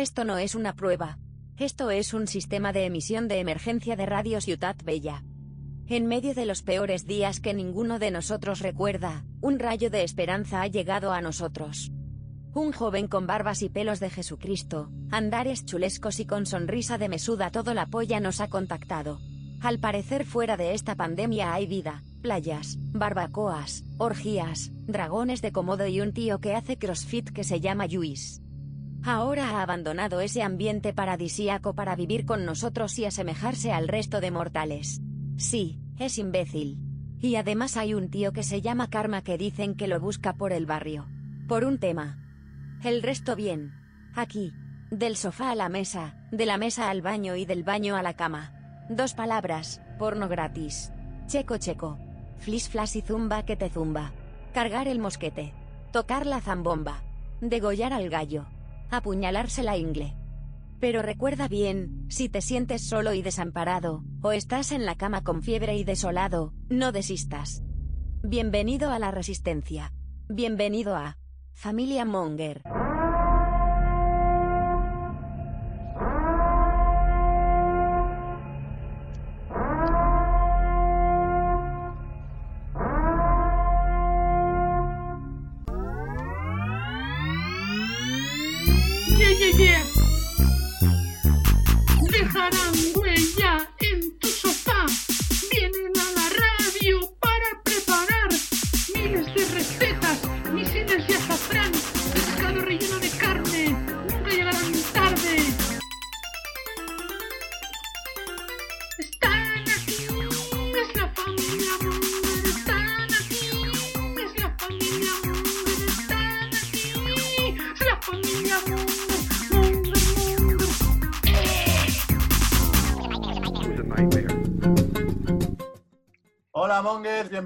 Esto no es una prueba. Esto es un sistema de emisión de emergencia de Radio Ciudad Bella. En medio de los peores días que ninguno de nosotros recuerda, un rayo de esperanza ha llegado a nosotros. Un joven con barbas y pelos de Jesucristo, andares chulescos y con sonrisa de mesuda todo la polla nos ha contactado. Al parecer fuera de esta pandemia hay vida, playas, barbacoas, orgías, dragones de comodo y un tío que hace crossfit que se llama Luis. Ahora ha abandonado ese ambiente paradisíaco para vivir con nosotros y asemejarse al resto de mortales. Sí, es imbécil. Y además hay un tío que se llama Karma que dicen que lo busca por el barrio. Por un tema. El resto bien. Aquí. Del sofá a la mesa, de la mesa al baño y del baño a la cama. Dos palabras, porno gratis. Checo checo. Flis flash y zumba que te zumba. Cargar el mosquete. Tocar la zambomba. Degollar al gallo. Apuñalarse la ingle. Pero recuerda bien, si te sientes solo y desamparado, o estás en la cama con fiebre y desolado, no desistas. Bienvenido a la resistencia. Bienvenido a Familia Monger.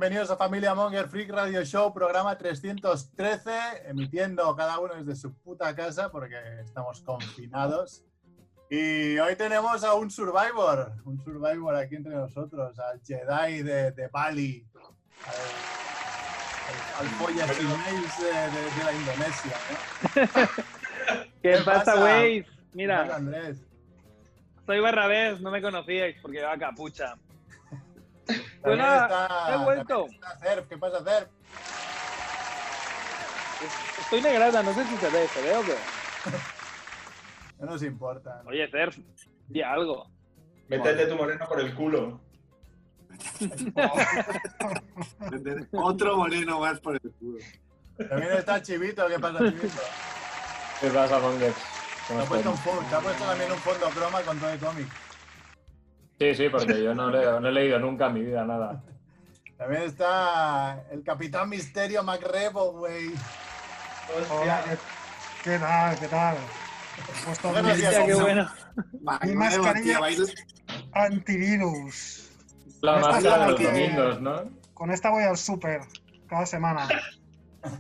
Bienvenidos a Familia Monger Freak Radio Show, programa 313, emitiendo cada uno desde su puta casa porque estamos confinados. Y hoy tenemos a un Survivor, un Survivor aquí entre nosotros, al Jedi de, de Bali, al, al, al pollas y mails de, de- de la Indonesia. ¿no? ¿Qué, ¿Qué pasa, güey? Mira, Andrés. soy Barrabés, no me conocíais porque llevaba capucha. También está- he vuelto. también está Cerf. ¿Qué pasa, Cerf? Estoy negrada, no sé si se ve, ¿se ve o qué? No nos importa. Oye, Cerf, di algo. Métete tu moreno por el culo. Otro moreno más por el culo. También está Chivito. ¿Qué pasa, Chivito? ¿Qué pasa, Mongers? Te ¿Cómo ha, puesto un te ha puesto también un fondo croma con todo el cómic. Sí, sí, porque yo no, leo, no he leído nunca en mi vida nada. También está el Capitán Misterio MacRebo, güey. Hola, ¿qué, qué tal? ¿Qué tal? Puesto mi Hostia, qué bueno. Macrebo, mascarilla. antivirus. La máscara de los la que- domingos, ¿no? Con esta voy al súper cada semana.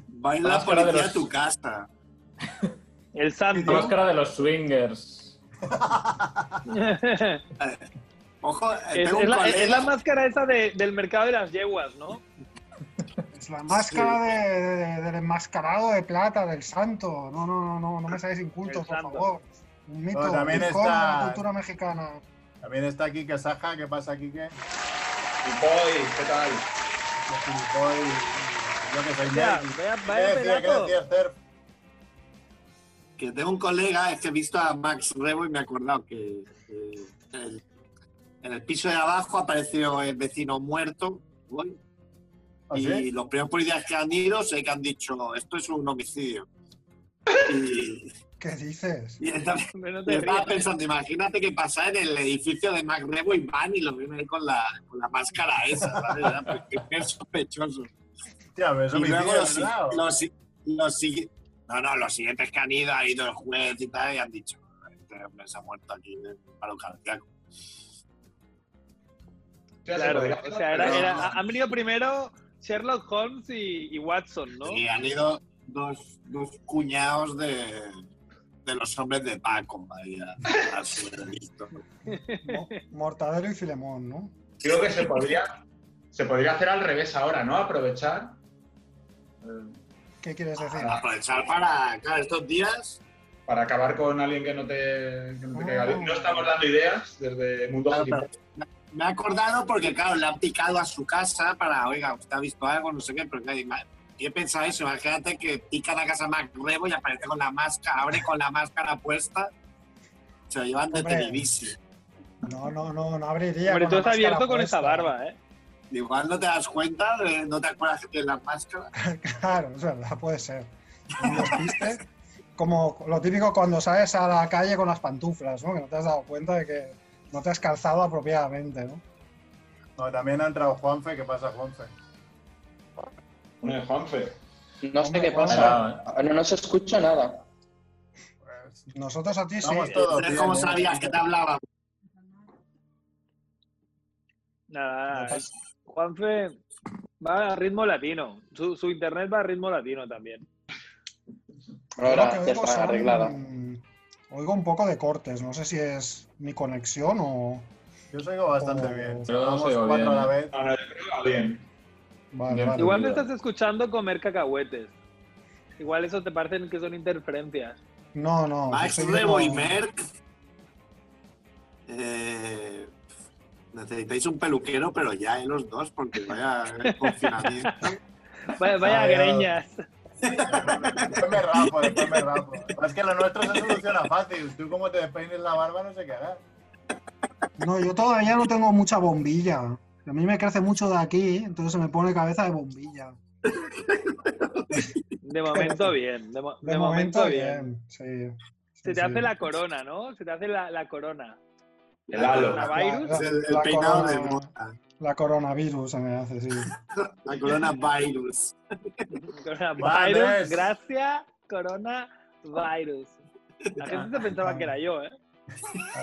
baila La la de policía los- a tu casa. El La santo. máscara de los swingers. Ojo, eh, es, tengo es un la, es la máscara esa de- del mercado de las yeguas, ¿no? Es la máscara de- de- del enmascarado de plata, del santo. No, no, no, no, no me seáis incultos, por favor. Un mito, Bueno, también un icono de está- la cultura mexicana. También está Kike Saja. ¿Qué pasa, Kike? Y boy, ¿qué tal? Yo soy Yo que soy Hostia, Nate. vaya, ¿Qué decía, decía? Que tengo un colega, es que he visto a Max Rebo y me he acordado que, que el- en el piso de abajo apareció el vecino muerto. güey, ¿Ah, y sí? los primeros policías que han ido sé que han dicho esto es un homicidio. Y, ¿Qué dices? y estaba, Hombre, no te estaba pensando, imagínate que pasa en el edificio de Mac Rebo y van y lo ven ahí con la, con la máscara esa, ¿sabes? Ya, pues, sospechoso. Hostia, pero eso Y luego los, los, los no, no, los siguientes que han ido, ha ido el juez y tal, y han dicho, este hombre se ha muerto aquí de paro cardíaco. Claro, o sea, era- pero- era- han venido primero Sherlock Holmes y, y Watson, ¿no? Y han ido dos, dos cuñados de, de los hombres de Paco ahí a, a su veredicto. Mo- Mortadelo y Filemón, ¿no? Creo que se podría, se podría hacer al revés ahora, ¿no? Aprovechar. eh, ¿Qué quieres decir? Para aprovechar para, claro, estos días para acabar con alguien que no te, que no te caiga bien. Oh. No estamos dando ideas desde Mundo Claro, pero Me he acordado porque, claro, le han picado a su casa para, oiga, usted ha visto algo, no sé qué, pero claro, ima- yo he pensado eso, imagínate que pican a casa Mac Rebo y aparece con la máscara, abre con la máscara puesta, se lo llevan Hombre. detenidísimo. No, no, no, no abriría. Hombre, tú estás abierto con esa puesta. barba, ¿eh? Igual no te das cuenta, de- no te acuerdas que tienes la máscara. Claro, es verdad, puede ser. Como lo típico cuando sales a la calle con las pantuflas, ¿no? Que no te has dado cuenta de que no te has calzado apropiadamente, ¿no? No, también ha entrado Juanfe. ¿Qué pasa, Juanfe? Juanfe. No sé qué pasa. No, no se escucha nada. Pues, Nosotros a ti sí. Vamos todos. Entonces, ¿Cómo bien, ¿eh? sabías que te hablaba? Nada, nada. Juanfe va a ritmo latino. Su, su internet va a ritmo latino también. Ahora ya está son- arreglada. Oigo un poco de cortes, no sé si es mi conexión o. Yo os oigo bastante bien. Oigo vez. No, yo bien. Vale, Bien. vale. Igual me estás escuchando comer cacahuetes. Igual eso te parecen que son interferencias. No, no. Max Rebo y Merck. Eh, necesitáis un peluquero, pero ya, ¿eh? Los dos, porque vaya confinamiento. Vaya, vaya Ay, greñas. Después me rapo, después me rapo. Es que lo nuestro se soluciona fácil. Tú como te despeines la barba no sé qué harás. No, yo todavía no tengo mucha bombilla. A mí me crece mucho de aquí, entonces se me pone cabeza de bombilla. De momento bien. De, mo- De, de momento, bien. Sí. Se Sí, te hace la corona, ¿no? Se te hace la, la corona. El halo. El, peinado corona- de moda. La coronavirus se me hace, sí. La coronavirus. Coronavirus. Gracias, coronavirus. La gente se pensaba que era yo, ¿eh?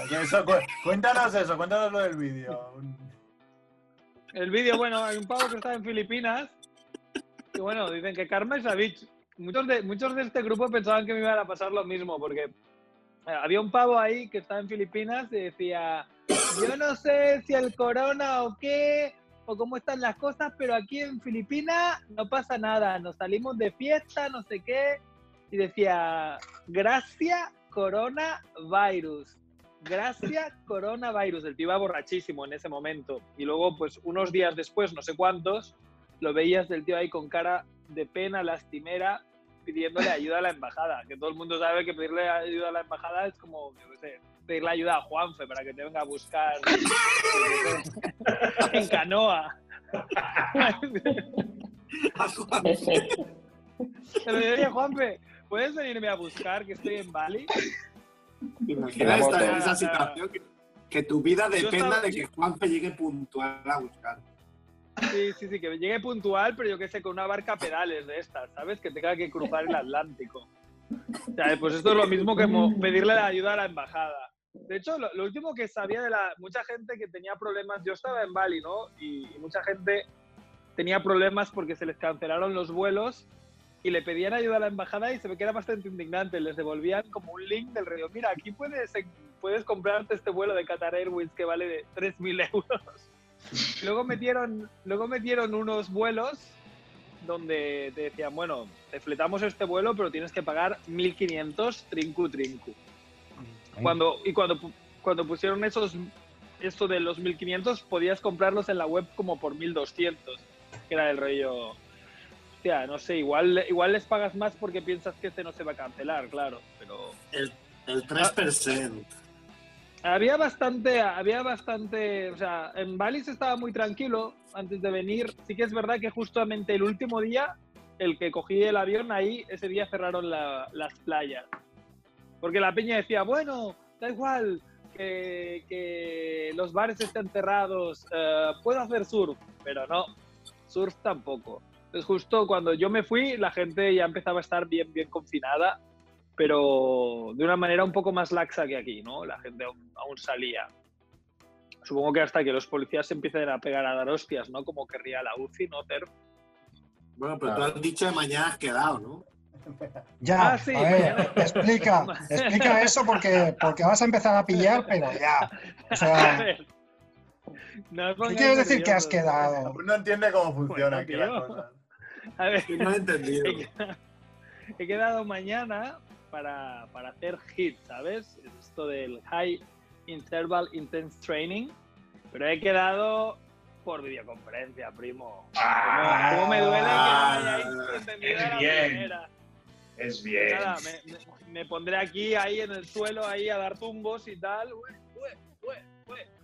Y eso, cu- cuéntanos eso, cuéntanos lo del vídeo. El vídeo, bueno, hay un pavo que está en Filipinas. Y bueno, dicen que Karma es Savage. Muchos de, muchos de este grupo pensaban que me iban a pasar lo mismo, porque eh, había un pavo ahí que estaba en Filipinas y decía: Yo no sé si el corona o qué, o cómo están las cosas, pero aquí en Filipinas no pasa nada. Nos salimos de fiesta, no sé qué. Y decía: Gracias, coronavirus. Gracias, coronavirus. El tío iba borrachísimo en ese momento. Y luego, pues unos días después, no sé cuántos, lo veías del tío ahí con cara de pena, lastimera, pidiéndole ayuda a la embajada. Que todo el mundo sabe que pedirle ayuda a la embajada es como, yo qué sé, pedirle ayuda a Juanfe para que te venga a buscar en canoa. Pero yo diría, Juanfe, ¿puedes venirme a buscar que estoy en Bali? Imagina Vamos, estar en eh, esa situación que, que tu vida dependa estaba- de que Juanfe llegue puntual a buscar. Sí, sí, sí, que llegue puntual, pero yo qué sé, con una barca a pedales de estas, ¿sabes? Que tenga que cruzar el Atlántico. O sea, pues esto es lo mismo que pedirle la ayuda a la embajada. De hecho, lo, último que sabía de la... Mucha gente que tenía problemas... Yo estaba en Bali, ¿no? Y, y mucha gente tenía problemas porque se les cancelaron los vuelos y le pedían ayuda a la embajada y se ve que era bastante indignante. Les devolvían como un link del río. Mira, aquí puedes, puedes comprarte este vuelo de Qatar Airways que vale de 3.000 euros. Luego metieron, luego metieron unos vuelos donde te decían, bueno, te fletamos este vuelo, pero tienes que pagar 1.500 trincu trincu. Cuando, y cuando, cuando pusieron esos, esto de los 1.500, podías comprarlos en la web como por 1.200, que era el rollo... Hostia, no sé, igual, igual les pagas más porque piensas que este no se va a cancelar, claro, pero... El, el 3%. Había bastante, había bastante, o sea, en Bali se estaba muy tranquilo antes de venir. Sí que es verdad que justamente el último día, el que cogí el avión, ahí ese día cerraron la- las playas. Porque la peña decía, bueno, da igual que, que los bares estén cerrados, eh, puedo hacer surf, pero no, surf tampoco. Entonces justo cuando yo me fui, la gente ya empezaba a estar bien, bien confinada pero de una manera un poco más laxa que aquí, ¿no? La gente aún, aún salía. Supongo que hasta que los policías se empiecen a pegar a dar hostias, ¿no? Como querría la UCI, ¿no? Ter? Bueno, pero tú has dicho de mañana has quedado, ¿no? Ya, Ah, sí, a ver, mañana. explica, explica eso porque, porque vas a empezar a pillar, pero ya. O A sea, ver. No ¿qué quieres decir que has quedado? No entiende cómo funciona Bueno, aquí la tío. cosa. A ver, No he entendido. he quedado- he quedado mañana para, para hacer HIT, ¿sabes? Esto del High Interval Intense Training, pero he quedado por videoconferencia, primo. Ah, ¿Cómo, cómo me duele que no ah, hayáis entendido es la bien. primera? Es bien. Nada, me, me- me pondré aquí, ahí en el suelo, ahí a dar tumbos y tal.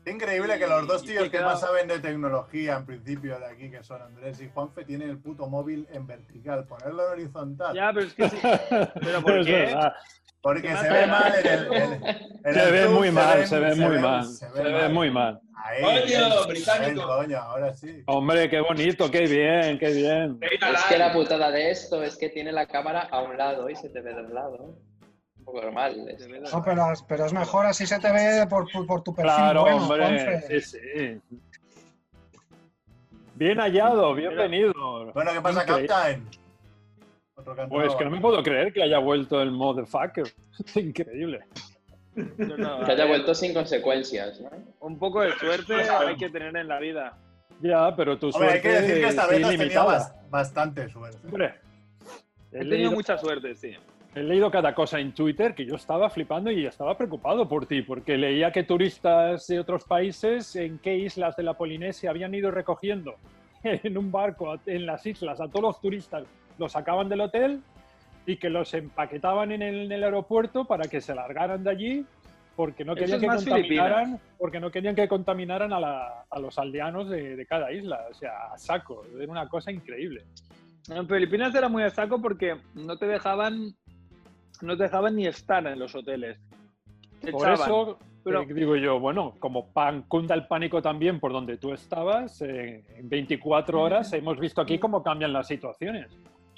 Es increíble que los dos tíos que más saben de tecnología en principio de aquí, que son Andrés y Juanfe, tienen el puto móvil en vertical. Ponerlo en horizontal. Ya, pero es que sí. ¿Pero por qué? Porque ¿Qué se ve mal en el. en- en Se el ve zoom, muy mal, se ve muy mal. se Se ve muy mal. Ahí, británico. coño, ahora sí. Hombre, qué bonito, qué bien, qué bien. Es que la putada de esto es que tiene la cámara a un lado y se te ve del lado. Un poco normal. es- No, pero, pero es mejor así se te ve por, por, por tu perfil. Claro, bueno, hombre. Sí, sí. Bien hallado, bienvenido. Bueno, ¿qué pasa. Captain? Otro. Pues que no me puedo creer que haya vuelto el motherfucker. Es increíble. No, Que a haya vuelto sin consecuencias, ¿no? Un poco de suerte hay que tener en la vida. Ya, pero tu Hombre, hay suerte que decir que esta es vez has tenido ilimitada. bas- bastante suerte. Hombre, He he tenido leído, mucha suerte, sí. he leído cada cosa en Twitter que yo estaba flipando y estaba preocupado por ti, porque leía que turistas de otros países en qué islas de la Polinesia habían ido recogiendo en un barco a- en las islas a todos los turistas, los sacaban del hotel y que los empaquetaban en el, en el aeropuerto para que se largaran de allí porque no querían es que contaminaran porque no querían que contaminaran a, la- a los aldeanos de, de cada isla. O sea a saco. Era una cosa increíble. En Filipinas era muy a saco porque no te dejaban no te dejaban ni estar en los hoteles. Te por echaban. eso pero- eh, digo yo bueno como pan, cunda el pánico también por donde tú estabas eh, en 24 horas hemos visto aquí cómo cambian las situaciones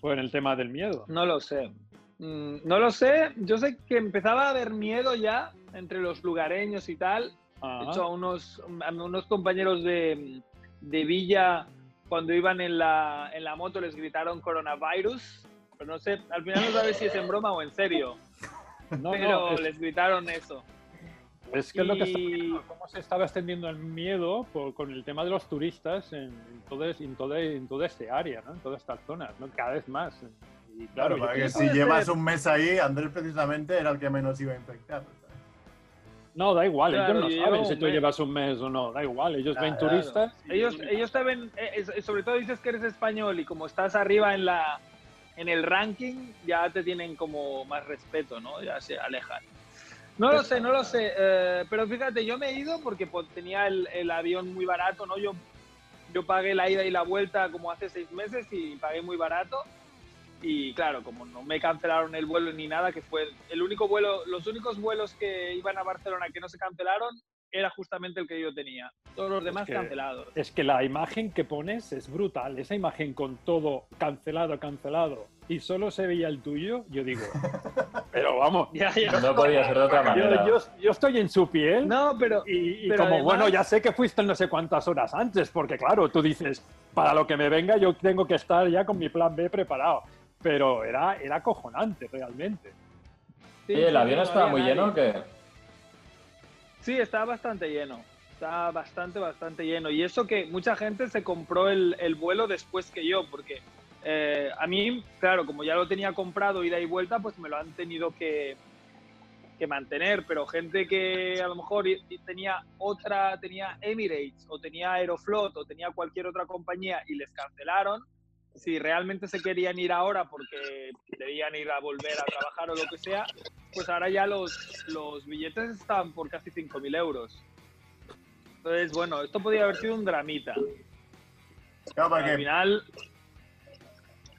por el tema del miedo No lo sé. Mm, No lo sé. Yo sé que empezaba a haber miedo ya entre los lugareños y tal. Ajá. De hecho, a unos, a unos compañeros de, de Villa, cuando iban en la, en la moto, les gritaron coronavirus. Pero no sé, al final no sabes si es en broma o en serio. no, pero no, es- les gritaron eso. Es que es lo que está viendo, cómo se estaba extendiendo el miedo por- con el tema de los turistas en, en, todo, es- en, todo, en toda este área, ¿no? en todas estas zonas, ¿no? cada vez más. Y Claro, porque si llevas ser. un mes ahí, Andrés precisamente era el que menos iba a infectar. no, da igual, Claro, ellos no saben si tú mes. llevas un mes o no, da igual, ellos ven Claro. turistas. y- Ellos, ellos te ven, eh, eh, sobre todo dices que eres español y como estás arriba en, la, en el ranking, ya te tienen como más respeto, ¿no? Ya se alejan. No lo sé, no lo sé. eh, pero fíjate, yo me he ido porque pues, tenía el, el avión muy barato, ¿no? Yo, yo pagué la ida y la vuelta como hace seis meses y pagué muy barato. Y claro, como no me cancelaron el vuelo ni nada, que fue el único vuelo, los únicos vuelos que iban a Barcelona que no se cancelaron, era justamente el que yo tenía. Todos los demás que- cancelados. Es que la imagen que pones es brutal, esa imagen con todo cancelado, cancelado, y solo se veía el tuyo, yo digo, pero vamos, Ya, ya. No podía ser de otra yo, manera. yo- yo estoy en su piel. No, pero Y, y Pero como, además- bueno, ya sé que fuiste no sé cuántas horas antes, porque claro, tú dices, para lo que me venga yo tengo que estar ya con mi plan B preparado. Pero era, era acojonante realmente. sí, ¿el avión no estaba muy nadie. lleno o qué? Sí, estaba bastante lleno. Estaba bastante, bastante lleno. Y eso que mucha gente se compró el, el vuelo después que yo, porque eh, a mí, claro, como ya lo tenía comprado ida y vuelta, pues me lo han tenido que, que mantener. Pero gente que a lo mejor tenía otra, tenía Emirates o tenía Aeroflot o tenía cualquier otra compañía y les cancelaron, si realmente se querían ir ahora porque debían ir a volver a trabajar o lo que sea, pues ahora ya los, los billetes están por casi 5.000 euros. Entonces, bueno, esto podría haber sido un dramita. Claro, Al porque final,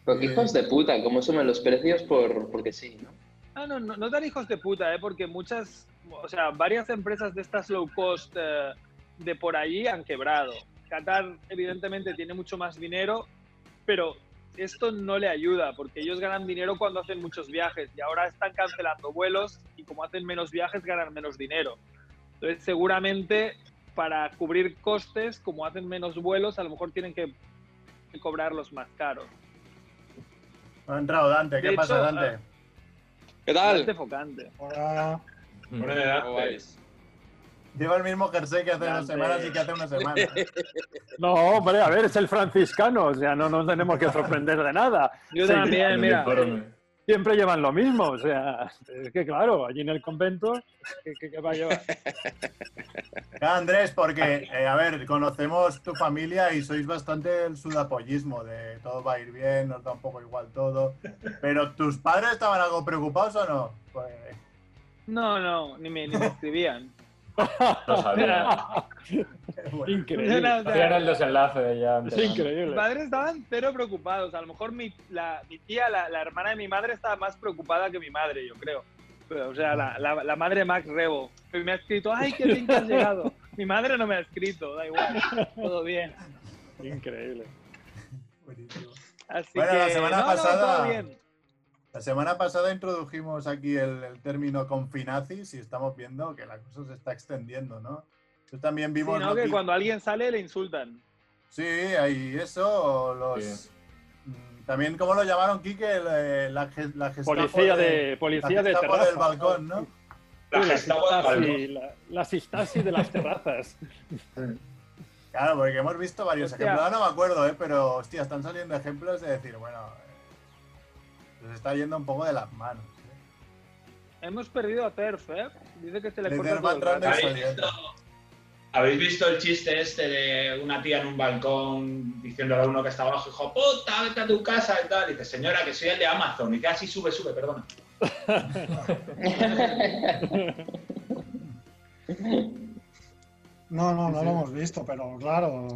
Pero qué hijos de puta, cómo suben los precios por, porque sí, ¿no? Ah, no, no, no tan hijos de puta, ¿eh? porque muchas, o sea, varias empresas de estas low cost eh, de por allí han quebrado. Qatar, evidentemente, tiene mucho más dinero, pero esto no le ayuda, porque ellos ganan dinero cuando hacen muchos viajes y ahora están cancelando vuelos y como hacen menos viajes, ganan menos dinero. Entonces, seguramente, para cubrir costes, como hacen menos vuelos, a lo mejor tienen que cobrarlos más caros. ha entrado Dante. ¿Qué De pasa, hecho, Dante? ¿Qué Bastante focante. Hola. ¿Cómo vais? Lleva el mismo jersey que hace unas semanas y que hace una semana. No, hombre, a ver, es el franciscano, o sea, no nos tenemos que sorprender de nada. Yo Sí, también, mira. siempre llevan lo mismo. O sea, es que claro, allí en el convento, ¿qué, qué- qué va a llevar? Andrés, porque, eh, a ver, conocemos tu familia y sois bastante el sudapollismo, de todo va a ir bien, nos da un poco igual todo. Pero, ¿tus padres estaban algo preocupados o no? Pues, No, no, ni me, ni me escribían. Lo sabía. Increíble. No, o sea, Hacían el desenlace ya. Es antes. Mis increíble. padres estaban cero preocupados. A lo mejor mi, la, mi tía, la, la hermana de mi madre, estaba más preocupada que mi madre, yo creo. Pero, o sea, la, la, la madre Max Rebo. Me ha escrito, ay, qué bien que has llegado. Mi madre no me ha escrito, da igual, todo bien. Increíble. Buenísimo. Así Bueno, que, la semana no, no, pasada- todo bien. La semana pasada introdujimos aquí el, el término confinazis y estamos viendo que la cosa se está extendiendo, ¿no? Yo también Sí, vimos... ¿no? Que cuando alguien sale le insultan. Sí, hay eso, los... Sí. mm, También, ¿cómo lo llamaron, Quique? Eh, la, ge- la Gestapo Policía de, policía la de terraza. del balcón, ¿no? La Sí, la Gestapo del Sistasi, la, la Sistasi de las terrazas. Claro, porque hemos visto varios Hostia. ejemplos. Ahora no me acuerdo, ¿eh? pero hostia, están saliendo ejemplos de decir, bueno, se está yendo un poco de las manos. ¿eh? Hemos perdido a Terf, ¿eh? Dice que se le Le corta todo el ¿Habéis visto, ¿Habéis visto el chiste este de una tía en un balcón diciéndole a uno que está abajo, hijo puta, vete a tu casa y tal? Y dice, señora, que soy el de Amazon. Y dice, así sube, sube, perdona. No, no, no Sí. lo hemos visto, pero claro,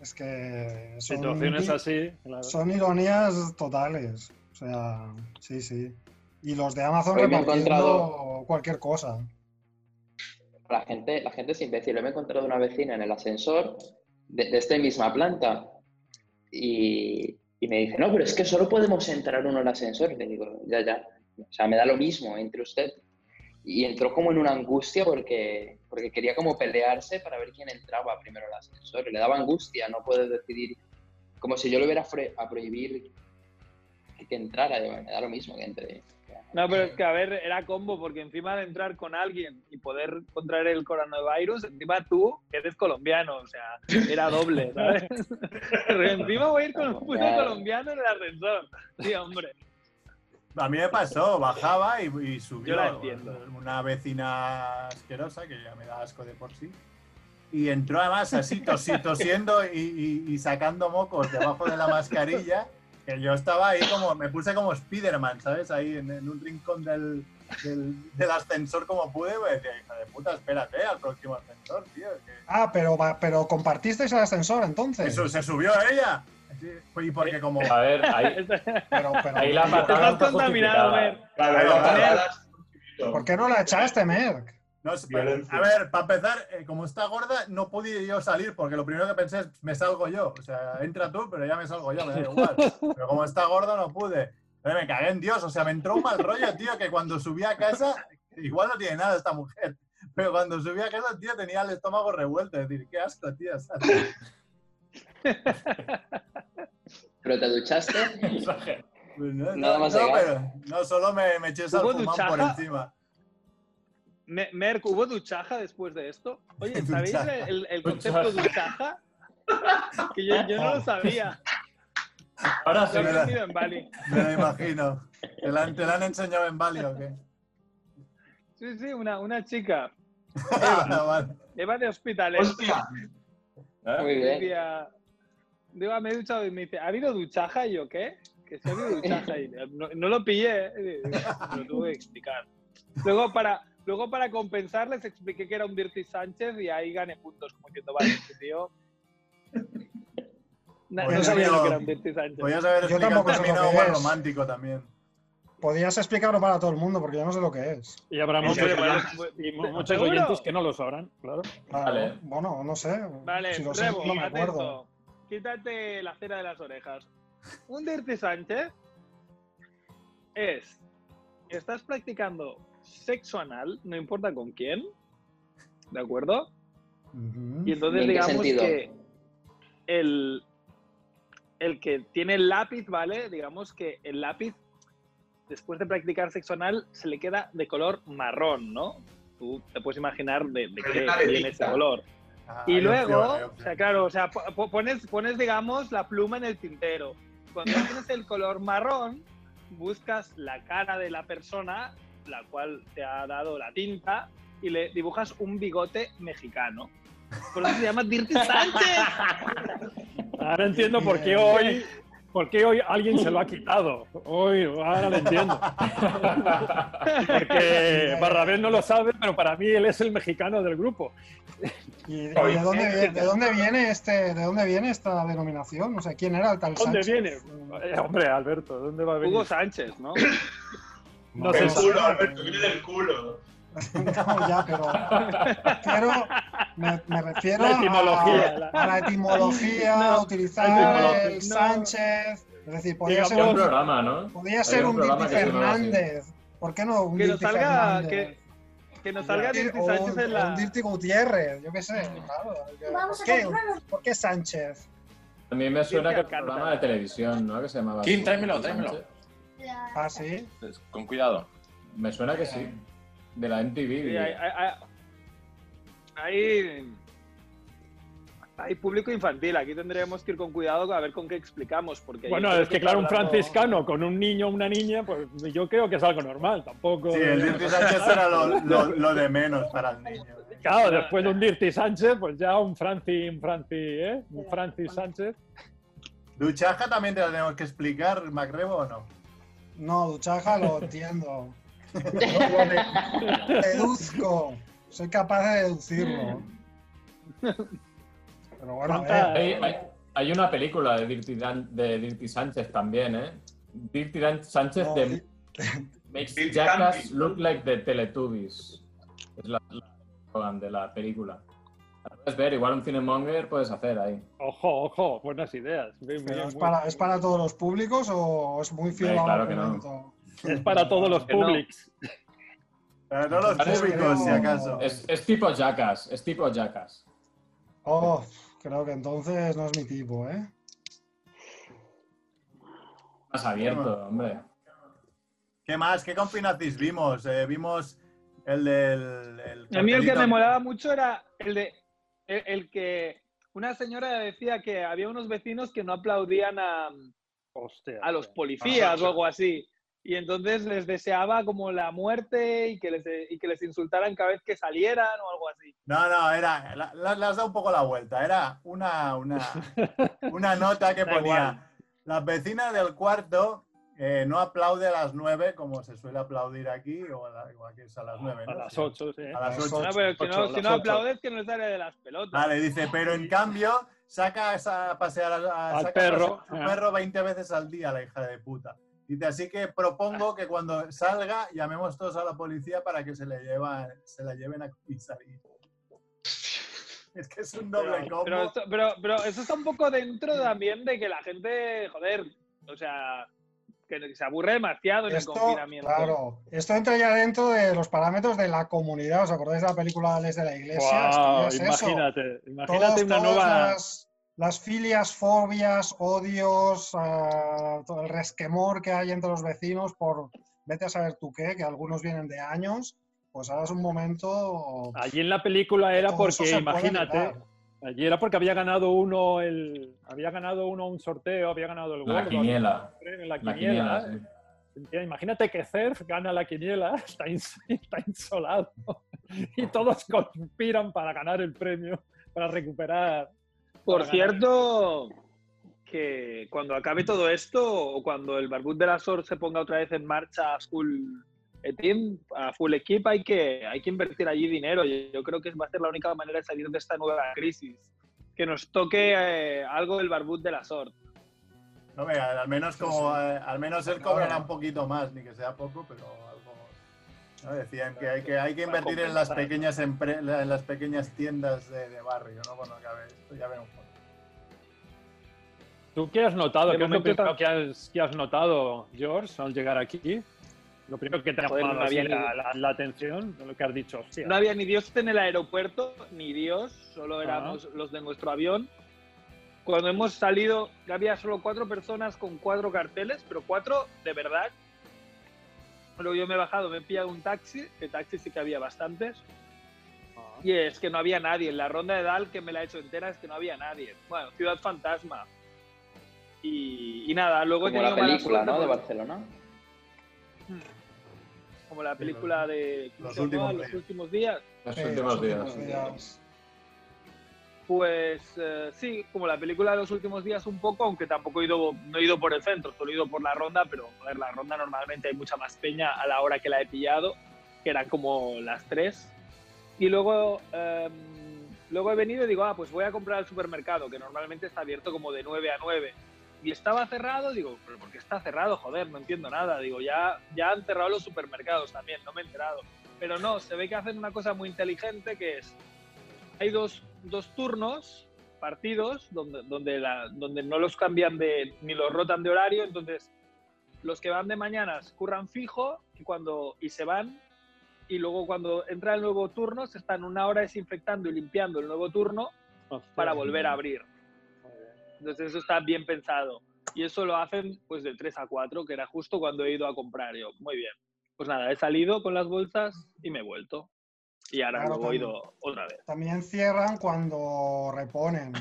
es que son, Situaciones así. claro. son ironías totales. O sea, sí, sí. Y los de Amazon Hoy repartiendo encontrado- cualquier cosa. La gente, la gente es imbécil. Yo me he encontrado una vecina en el ascensor de, de esta misma planta y, y me dice, no, pero es que solo podemos entrar uno al ascensor. Y le digo, ya, ya. O sea, me da lo mismo, entre usted. Y entró como en una angustia porque, porque quería como pelearse para ver quién entraba primero al ascensor. Y le daba angustia no poder decidir, como si yo le hubiera a prohibir que, que entrara. Me da lo mismo que entre. No, pero es que, a ver, era combo, porque encima de entrar con alguien y poder contraer el coronavirus, encima tú, que eres colombiano, o sea, era doble, ¿sabes? Pero encima voy a ir con un puto colombiano en el ascensor. Sí, hombre. A mí me pasó, bajaba y, y subió Yo la entiendo. una vecina asquerosa, que ya me da asco de por sí. Y entró además así tosi- tosiendo y, y- y sacando mocos debajo de la mascarilla. Que yo estaba ahí como, me puse como Spiderman, ¿sabes? Ahí en, en un rincón del, del, del ascensor como pude. Pues decía, hija de puta, espérate al próximo ascensor, tío. que- Ah, pero, va- pero compartisteis el ascensor entonces. Eso se subió ella. Sí, Y porque como... A ver, ahí, Pero, pero, ahí la patada Estás está contaminado. Mer. Claro, ¿Por qué no la echaste, Merck? No, a ver, para empezar, eh, como está gorda, no pude yo salir porque lo primero que pensé es, me salgo yo. O sea, entra tú, pero ya me salgo yo, me da igual. Pero como está gorda, no pude. Pero me cagué en Dios, o sea, me entró un mal rollo, tío, que cuando subí a casa, igual no tiene nada esta mujer, pero cuando subí a casa, tío, tenía el estómago revuelto. Es decir, qué asco, tío. ¿sabes? ¿Pero te duchaste? Pues no, Nada no, más no, pero no, solo me, me eché ¿Hubo salfumán por encima. Me- Merck, ¿hubo duchaja después de esto? Oye, ¿sabéis el, el concepto duchaja? Que yo, yo no lo sabía. Ahora Lo sí. he aprendido en Bali. Me lo imagino. ¿Te la, han- te la han enseñado en Bali o qué? Sí, sí, una, una chica. Vale. Eva de hospitales. ¡Hostia! ¿Eh? Muy bien. Decía, digo, "Ah, me he duchado y me dice, ¿ha habido duchaja? Y yo, ¿qué? Que si ha habido duchaja. Y no, no lo pillé, ¿eh? Lo tuve que explicar. Luego para, luego, para compensar, les expliqué que era un Dirty Sánchez y ahí gané puntos, como diciendo, vale, este tío. No sabía lo que era un Dirty Sánchez. Podrías haber Yo explicado el tampoco sé lo término que más es. romántico también. Podías explicarlo para todo el mundo, porque yo no sé lo que es. Y habrá muchos, sí, oyentes, y mu- muchos oyentes que no lo sabrán, claro. Claro, Vale. Bueno, no sé. Vale, si lo sé, Rebo, no me acuerdo. atento. Quítate la cera de las orejas. Un Dirty Sánchez es, estás practicando sexo anal, no importa con quién, ¿de acuerdo? Y entonces ¿En qué digamos sentido? que el, el que tiene el lápiz, ¿vale? Digamos que el lápiz, después de practicar sexo anal, se le queda de color marrón, ¿no? Tú te puedes imaginar de, de qué viene ese color. Ah, Y luego, opción, o sea, claro, o sea, po- po- pones, pones, digamos, la pluma en el tintero. Cuando tienes el color marrón, buscas la cara de la persona, la cual te ha dado la tinta, y le dibujas un bigote mexicano. Por eso se llama Dirty Sánchez. Ahora entiendo por qué hoy, por qué hoy alguien se lo ha quitado. Hoy, ahora lo entiendo. Porque Barrabés no lo sabe, pero para mí él es el mexicano del grupo. ¿Y, de, dónde, viene- de dónde viene este, de dónde viene esta denominación? O sea, ¿quién era el tal ¿Dónde Sánchez? viene? Eh, hombre, Alberto, ¿dónde va a venir? Hugo Sánchez, ¿no? No Del sé. culo, Alberto, viene del culo. No, ya, pero, pero me, me refiero La etimología, a, la- a la etimología, No, utilizar etimología, el no. Sánchez. Es decir, podría ser un un, programa, ¿no? podría ser un un. Fernández. ¿Por qué no un Que nos Dirty salga, Fernández? que, que nos salga Dirty- Sánchez un- en la... un Dirty Gutiérrez, yo qué sé. Claro, Vamos ¿Por qué? comprarlo. ¿Por qué Sánchez? A mí me suena que un programa de televisión, ¿no? Que se llamaba. Kim, tráemelo, tráemelo. Ah, sí. Pues, Con cuidado. Me suena que sí. De la MTV. Sí, hay, hay- hay- hay público infantil. Aquí tendríamos que ir con cuidado a ver con qué explicamos. Porque Bueno, es que claro, un franciscano con un niño o una niña, pues yo creo que es algo normal, tampoco. Sí, el Dirty Sánchez era lo, lo- lo de menos para el niño. Claro, después de un Dirty Sánchez, pues ya un Francis, un Francis, ¿eh? Un Francis Sánchez. Duchaja también te la tenemos que explicar, Macrebo, ¿o no? No, Duchaja lo entiendo. Lo deduzco. Soy capaz de deducirlo. Pero bueno, ¿Cuánta- eh, Hay, hay- hay una película de Dirty, Dan- de Dirty Sánchez también, ¿eh? Dirty Dan- Sánchez no, de di- Makes Dirty Jackass. Look Like the Teletubbies. Es la, de la película. Puedes ver, igual un cinemonger puedes hacer ahí. Ojo, ojo, buenas ideas. Bien, pero bien, ¿es, muy- para, ¿Es para todos los públicos o es muy fiel al claro que no. Es para todos los Que no. publics. Para todos los públicos, si acaso. Es, es tipo Jackass, es tipo Jackass. Oh, creo que entonces no es mi tipo, ¿eh? Más abierto, hombre. ¿Qué más? ¿Qué confinazis vimos? Eh, vimos el del... el A mí el que me molaba mucho era el de el, el que una señora decía que había unos vecinos que no aplaudían a, Hostia. a los policías o algo así. Y entonces les deseaba como la muerte y que les, y que les insultaran cada vez que salieran o algo así. No, no, era... la- la- Le has dado un poco la vuelta. Era una, una, una nota que ponía... Las vecinas del cuarto eh, no aplaude a las nueve como se suele aplaudir aquí, o a, la- igual que es a las nueve, ¿no? A las Sí. 8, sí. A las A las ocho. No, pero si no, si aplaudes que no sale de las pelotas. Vale, dice, pero en cambio saca a pasear a, a- Al saca perro, a su ah. perro 20 veces al día, la hija de puta. Dice, así que propongo que cuando salga llamemos todos a la policía para que se le, lleva, se la lleven a comisaría. Es que es un doble Pero, combo. pero, esto- pero- pero eso está un poco dentro también de que la gente, joder, o sea, que se aburre demasiado en el Esto, confinamiento. claro, esto entra ya dentro de los parámetros de la comunidad. ¿Os acordáis de la película Les de la Iglesia? Wow, es eso. imagínate, imagínate una todas nueva. Las, las filias, fobias, odios, ah, todo el resquemor que hay entre los vecinos por vete a saber tú qué, que algunos vienen de años, pues ahora es un momento. Allí en la película era porque, imagínate, evitar. Allí era porque había ganado uno el, había ganado uno un sorteo, había ganado el La gordo, quiniela. en la La quiniela. quiniela, sí. Tía, Imagínate que Cerf gana la quiniela, está, ins- está insolado y todos conspiran para ganar el premio, para recuperar. Por para cierto, que cuando acabe todo esto, o cuando el Barbut de la SOR se ponga otra vez en marcha a eh, team, a full equipo, hay que, hay que invertir allí dinero. Yo, yo creo que va a ser la única manera de salir de esta nueva crisis. Que nos toque eh, algo del Barbut de la SOR. No, vea, al menos como eh, al menos él cobrará un poquito más, ni que sea poco, pero algo. ¿no? Decían que hay que, hay que Para invertir en las pequeñas empre- en las pequeñas tiendas de, de barrio, ¿no? Cuando acabe esto, ya veremos. ¿Tú qué has notado? ¿Qué que has, que has notado, George, al llegar aquí? Lo primero que te ha no había la, ni- la- la atención, lo que has dicho, hostia. No había ni Dios en el aeropuerto, ni Dios, solo éramos los de nuestro avión. Cuando hemos salido, había solo cuatro personas con cuatro carteles, pero cuatro de verdad. Luego yo me he bajado, me he pillado un taxi, que taxi sí que había bastantes. Y es que no había nadie. En la ronda de Dal, que me la he hecho entera, es que no había nadie. Bueno, Ciudad Fantasma. Y, y nada, luego he Como la tenido mala película, ¿no? De Barcelona. Como la película de ¿cómo los últimos los días. últimos días. Los Sí, últimos los días. Pues eh, sí, como la película de los últimos días un poco, aunque tampoco he ido, no he ido por el centro, solo he ido por la ronda, pero joder, la ronda normalmente hay mucha más peña a la hora que la he pillado, que eran como las 3. Y luego, em, luego he venido y digo, ah, pues voy a comprar al supermercado, que normalmente está abierto como de 9 a 9. Y estaba cerrado, digo, pero ¿por qué está cerrado? Joder, no entiendo nada. Digo, ya, ya han cerrado los supermercados también, no me he enterado. Pero no, se ve que hacen una cosa muy inteligente que es, hay dos, dos turnos, partidos, donde, donde, la- donde no los cambian de, ni los rotan de horario, entonces los que van de mañanas curran fijo y, cuando, y se van, y luego cuando entra el nuevo turno se están una hora desinfectando y limpiando el nuevo turno para volver a abrir. Entonces eso está bien pensado. Y eso lo hacen pues de 3 a 4, que era justo cuando he ido a comprar yo. Muy bien. Pues nada, he salido con las bolsas y me he vuelto. Y ahora Claro, luego he ido otra vez. También cierran cuando reponen.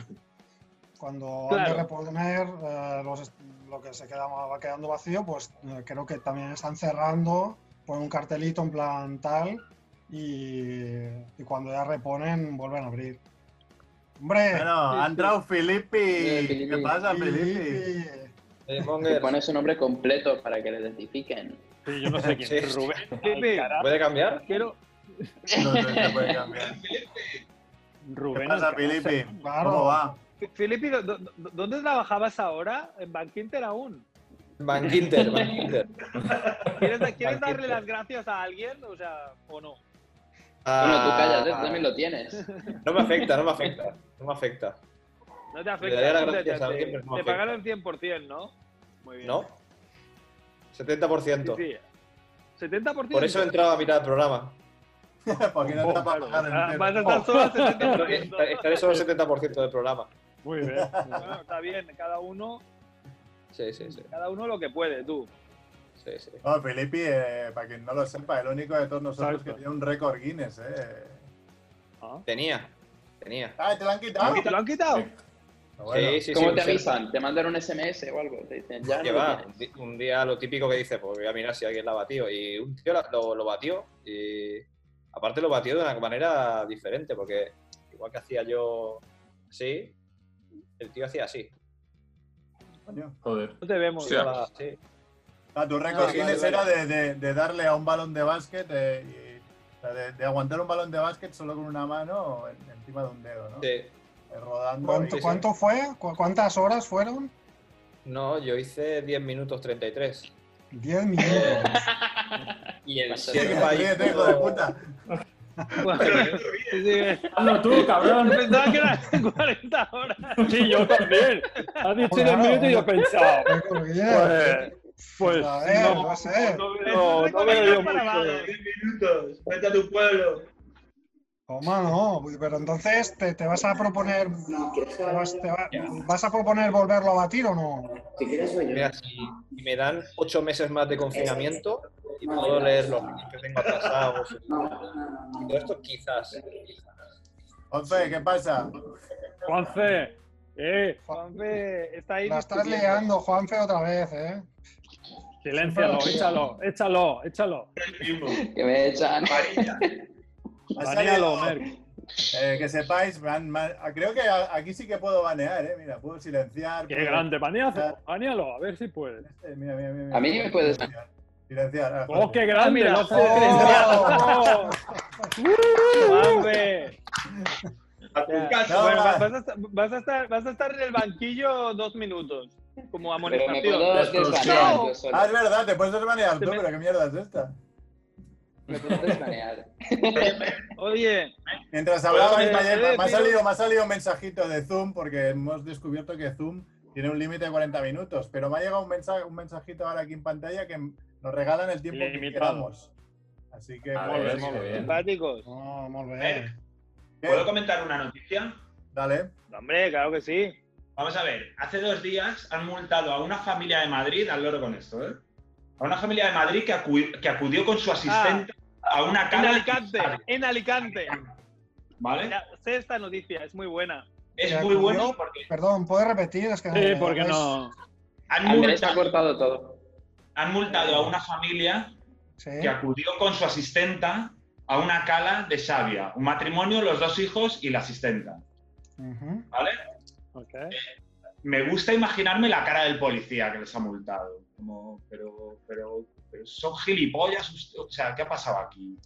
Cuando han de Claro. reponer eh, los lo que se queda, va quedando vacío, pues eh, creo que también están cerrando, ponen un cartelito en plan tal y, y cuando ya reponen vuelven a abrir. ¡Hombre! Bueno, Sí, ha sí. entrado Filippi. ¿Qué Filippi. pasa, Filippi? Filippi. Eh, pone su nombre completo para que le identifiquen. Sí, yo no sé quién es Rubén. ¿puede cambiar? Quiero, No sé si puede cambiar. ¿Qué Rubén pasa, Alcaraz. Filippi? Claro. ¿Cómo va? Felipe, ¿dó- dó- ¿dónde trabajabas ahora? En Bankinter aún. Van Ginter. ¿Quieres, ¿quieres darle Bankinter. las gracias a alguien? O sea, o no. Bueno, tú Ah, cállate, tú también lo tienes. No me afecta, no me afecta. No me afecta. No te Le afecta. daría las ¿no? Te- a alguien, pero no te afecta. pagan el 100%, ¿no? Muy bien. ¿No? 70%. Sí, sí. 70%. Por eso he entrado a mitad del programa. Porque no te va a Claro. pagar Ah. Vas a estar solo al 70%. Estaré estaré solo el 70% del programa. Muy bien. Bueno, está bien, cada uno, Sí, sí, sí. cada uno lo que puede, tú. Sí, sí. No, Filippi, eh, para quien no lo sepa, el único de todos nosotros Exacto. que tiene un récord Guinness, ¿eh? Ah. Tenía, tenía. Ah, ¿te lo han quitado? ¿Te lo han quitado? Bueno, Sí, sí, ¿Cómo sí, te avisan? ¿Te mandan un SMS o algo? Te dicen, ya no lo un día lo típico que dice, pues voy a mirar si alguien la ha batido. Y un tío la- lo, lo batió y aparte lo batió de una manera diferente, porque igual que hacía yo así, el tío hacía así. Joder. No te vemos. Sí. Ah, tu récord Ah, Guinness vale, era vale. de, de- de darle a un balón de básquet eh, y- o sea, de, de aguantar un balón de básquet solo con una mano en- encima de un dedo, ¿no? Sí. Eh, Rodando. ¿Cuánto, y- cuánto fue? ¿Cu- ¿Cuántas horas fueron? No, yo hice 10 minutos 33. 10 minutos. Y el ríete, hijo de puta. Bueno, sí, sí. Hazlo tú, cabrón. Pensaba que eran 40 horas. Sí, yo también. Has dicho 10 Claro. minutos y yo he pensado. Récord Guinness. Pues, pues A ver, no, no sé. no veo, no veo yo mucho. 10 minutos, vete a tu pueblo. Toma, no, pero entonces te, te vas a proponer te vas, te va- ¿vas a proponer volverlo a batir o no? Mira, si si me dan 8 meses más de confinamiento y puedo leer los libros que tengo atrasados y todo esto, quizás. Once, ¿qué pasa? Juanfe, eh, Juanfe, está ahí. La estás liando, Juanfe, otra vez, ¿eh? Siléncialo, échalo, échalo, échalo. Que me echan. Banealo, Merck. eh, que sepáis, ah, creo que a- aquí sí que puedo banear, ¿eh? Mira, puedo silenciar. Qué puedo- grande, banealo, banealo, a ver si puedes. Este, mira, mira, mira, mira. A mí me puedes- silenciar. Silenciar. ah, ¡Oh, qué grande! mira. ¡Lo puedo ¡Oh! Juanfe. A tu casa. No, vas, a estar, vas a estar en el banquillo dos minutos, como Pero me amonestación. puedo desbanear yo solo. Ah, es verdad, te puedes desbanear Se tú, me- pero qué mierda es esta. Me puedo desbanear. Oye, Mientras hablabais, me, ha- eh, me ha salido, me ha salido un mensajito de Zoom porque hemos descubierto que Zoom tiene un límite de 40 minutos, pero me ha llegado un, mensaje, un mensajito ahora aquí en pantalla que nos regalan el tiempo que queramos. Así que, pues, muy bien. simpáticos. No, muy bien. Merck, ¿qué? ¿Puedo comentar una noticia? Dale. Hombre, claro que sí. Vamos a ver, hace dos días han multado a una familia de Madrid, al loro con esto, ¿eh? A una familia de Madrid que, acu- que acudió con su asistente a una En cara de Alicante, en Alicante. ¿Vale? Ya sé esta noticia, es muy buena. Es Que muy acudió- bueno porque Perdón, ¿puedes repetir? Es que Sí, porque es- no. han Andrés ha multado, cortado todo. han multado a una familia Sí. que acudió con su asistenta a una cala de Xavia. Un matrimonio, los dos hijos y la asistenta. Ujú. ¿Vale? Me gusta imaginarme la cara del policía que les ha multado. Como, pero, pero, pero son gilipollas. usted- O sea, ¿qué ha pasado aquí?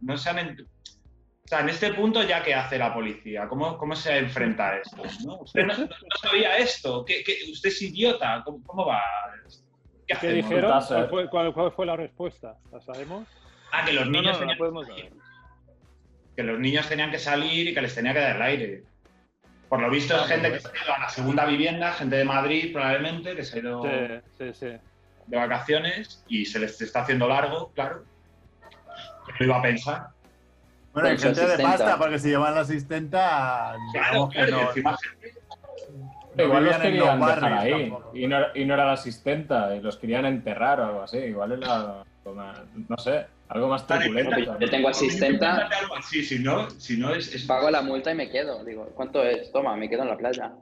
No se han. ent- O sea, en este punto ya qué hace la policía, ¿cómo, cómo se enfrenta a esto? ¿no? ¿Usted no, no- no sabía esto? ¿Qué, qué- usted es idiota? ¿Cómo, cómo va? ¿Qué, ¿Qué dijeron? ¿Cuál fue, cuál- cuál fue la respuesta? ¿La sabemos? Ah, que los No, no, niños no, tenían podemos saber. que los niños tenían que salir y que les tenía que dar el aire. Por lo visto es gente que se ha ido a la segunda vivienda, gente de Madrid probablemente, que se ha ido Sí, sí, sí. de vacaciones y se les está haciendo largo, claro. ¿Quién lo iba a pensar? Bueno, hay gente de pasta, porque si llevan la asistenta, Claro, que claro, y no, encima no Igual los querían los dejar ahí y no, y no era la asistenta y los querían enterrar o algo así. Igual era, no sé, algo más truculento. Yo tengo asistenta, algo así, si no, si no es, es- pago la multa y me quedo. Digo, ¿cuánto es? Toma, me quedo en la playa.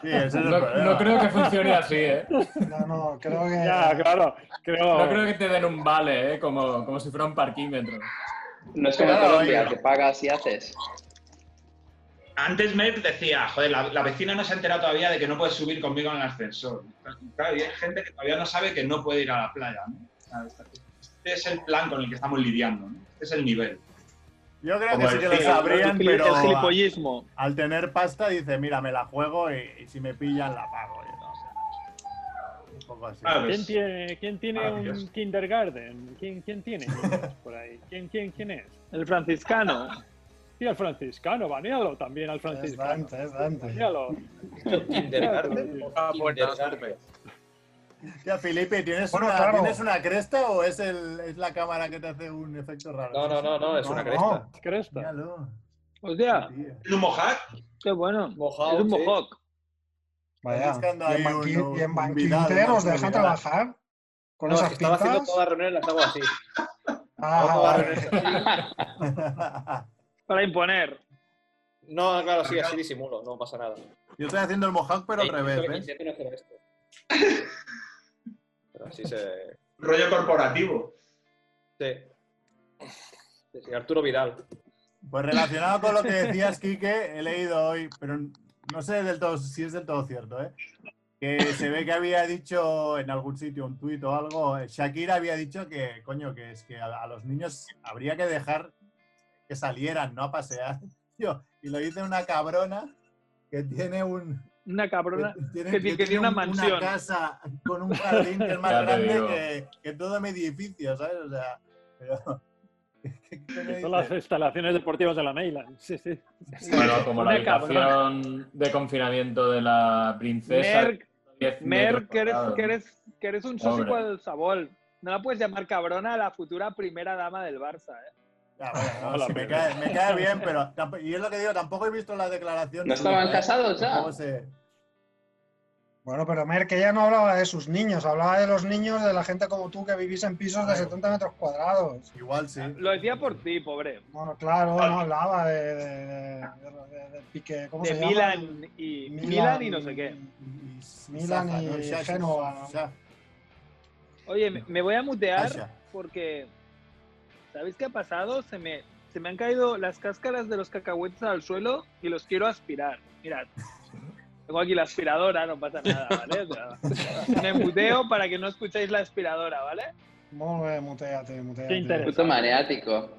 Sí, es No, creo que funcione así, ¿eh? No, no, creo que. Ya, claro. Creo, No creo que te den un vale, ¿eh? Como, como si fuera un parquímetro. No es como en Colombia, que pagas y haces. Antes Merck decía, joder, la, la vecina no se ha enterado todavía de que no puede subir conmigo en el ascensor. Claro, y hay gente que todavía no sabe que no puede ir a la playa, ¿no? Este es el plan con el que estamos lidiando, ¿no? Este es el nivel. Yo creo Como que sí el que lo sabrían, el, pero el gilipollismo. al tener pasta dice, mira, me la juego y, y si me pillan la pago. y no, o sea, un poco así. Claro, ¿Quién tiene, quién tiene un kindergarten? ¿Quién, quién tiene por ahí? ¿Quién, quién, quién es? El franciscano. Sí, al franciscano, banealo también al Es franciscano. Dante, es Dante. Banealo. Kindergarten. Ah, Kindergarten. Ya, Felipe, ¿tienes, Bueno, una, claro. ¿tienes una cresta o es, el, es la cámara que te hace un efecto raro? No, no, no, no, es No, una no. cresta. Cresta. Míralo. Hostia, tío. ¿Es un mojac? qué bueno. Mojado, es un mohawk. Vaya. ¿Y en, os Vidal. trabajar? ¿Con No, es esas que estaba haciendo pintas? todas las reuniones, las hago así. Ah. Para imponer. No, claro, sí, así disimulo, no pasa nada. Yo estoy haciendo el mohawk, pero al revés, intento- así se. Rollo corporativo. Sí. Sí, sí, Arturo Vidal. Pues relacionado con lo que decías, Quique, he leído hoy, pero no sé del todo si es del todo cierto, ¿eh? Que se ve que había dicho en algún sitio, un tuit o algo, Shakira había dicho que, coño, que es que a, a los niños habría que dejar que salieran, ¿no? A pasear. Tío, y lo dice una cabrona que tiene un... Una cabrona. que que tiene- que tiene una un- mansión. casa con un jardín que es más Ya grande que, que todo mi edificio, ¿sabes? O sea, pero... ¿qué coño Son las instalaciones deportivas de la Mailand. Sí, sí. Bueno, como la Una cabrona. habitación de confinamiento de la princesa. Merck, 10 Mer, que eres, que, eres, que eres un socio del Sabol. No la puedes llamar cabrona a la futura primera dama del Barça, ¿eh? Ya, bueno, no, Hola, sí, me, cae, me cae bien, pero y es lo que digo, tampoco he visto la declaración. ¿No estaban ¿eh? casados ya? Sé. Bueno, pero Mer, que ella no hablaba de sus niños, hablaba de los niños de la gente como tú que vivís en pisos de Claro. 70 metros cuadrados. Igual sí. Lo decía por ti, pobre. Bueno, claro, no hablaba de, de, de- de- de Pique, ¿cómo De se llama? Milan y, Milan y no sé qué. Y- y Milan y ¿no? Sasha, Génova, Oye, me, me voy a mutear porque ¿sabéis qué ha pasado? Se me, se me han caído las cáscaras de los cacahuetes al suelo y los quiero aspirar. Mirad. Tengo aquí la aspiradora, no pasa nada, ¿vale? O sea, me muteo para que no escuchéis la aspiradora, ¿vale? Muy bien, muteate, muteate. Puto maniático.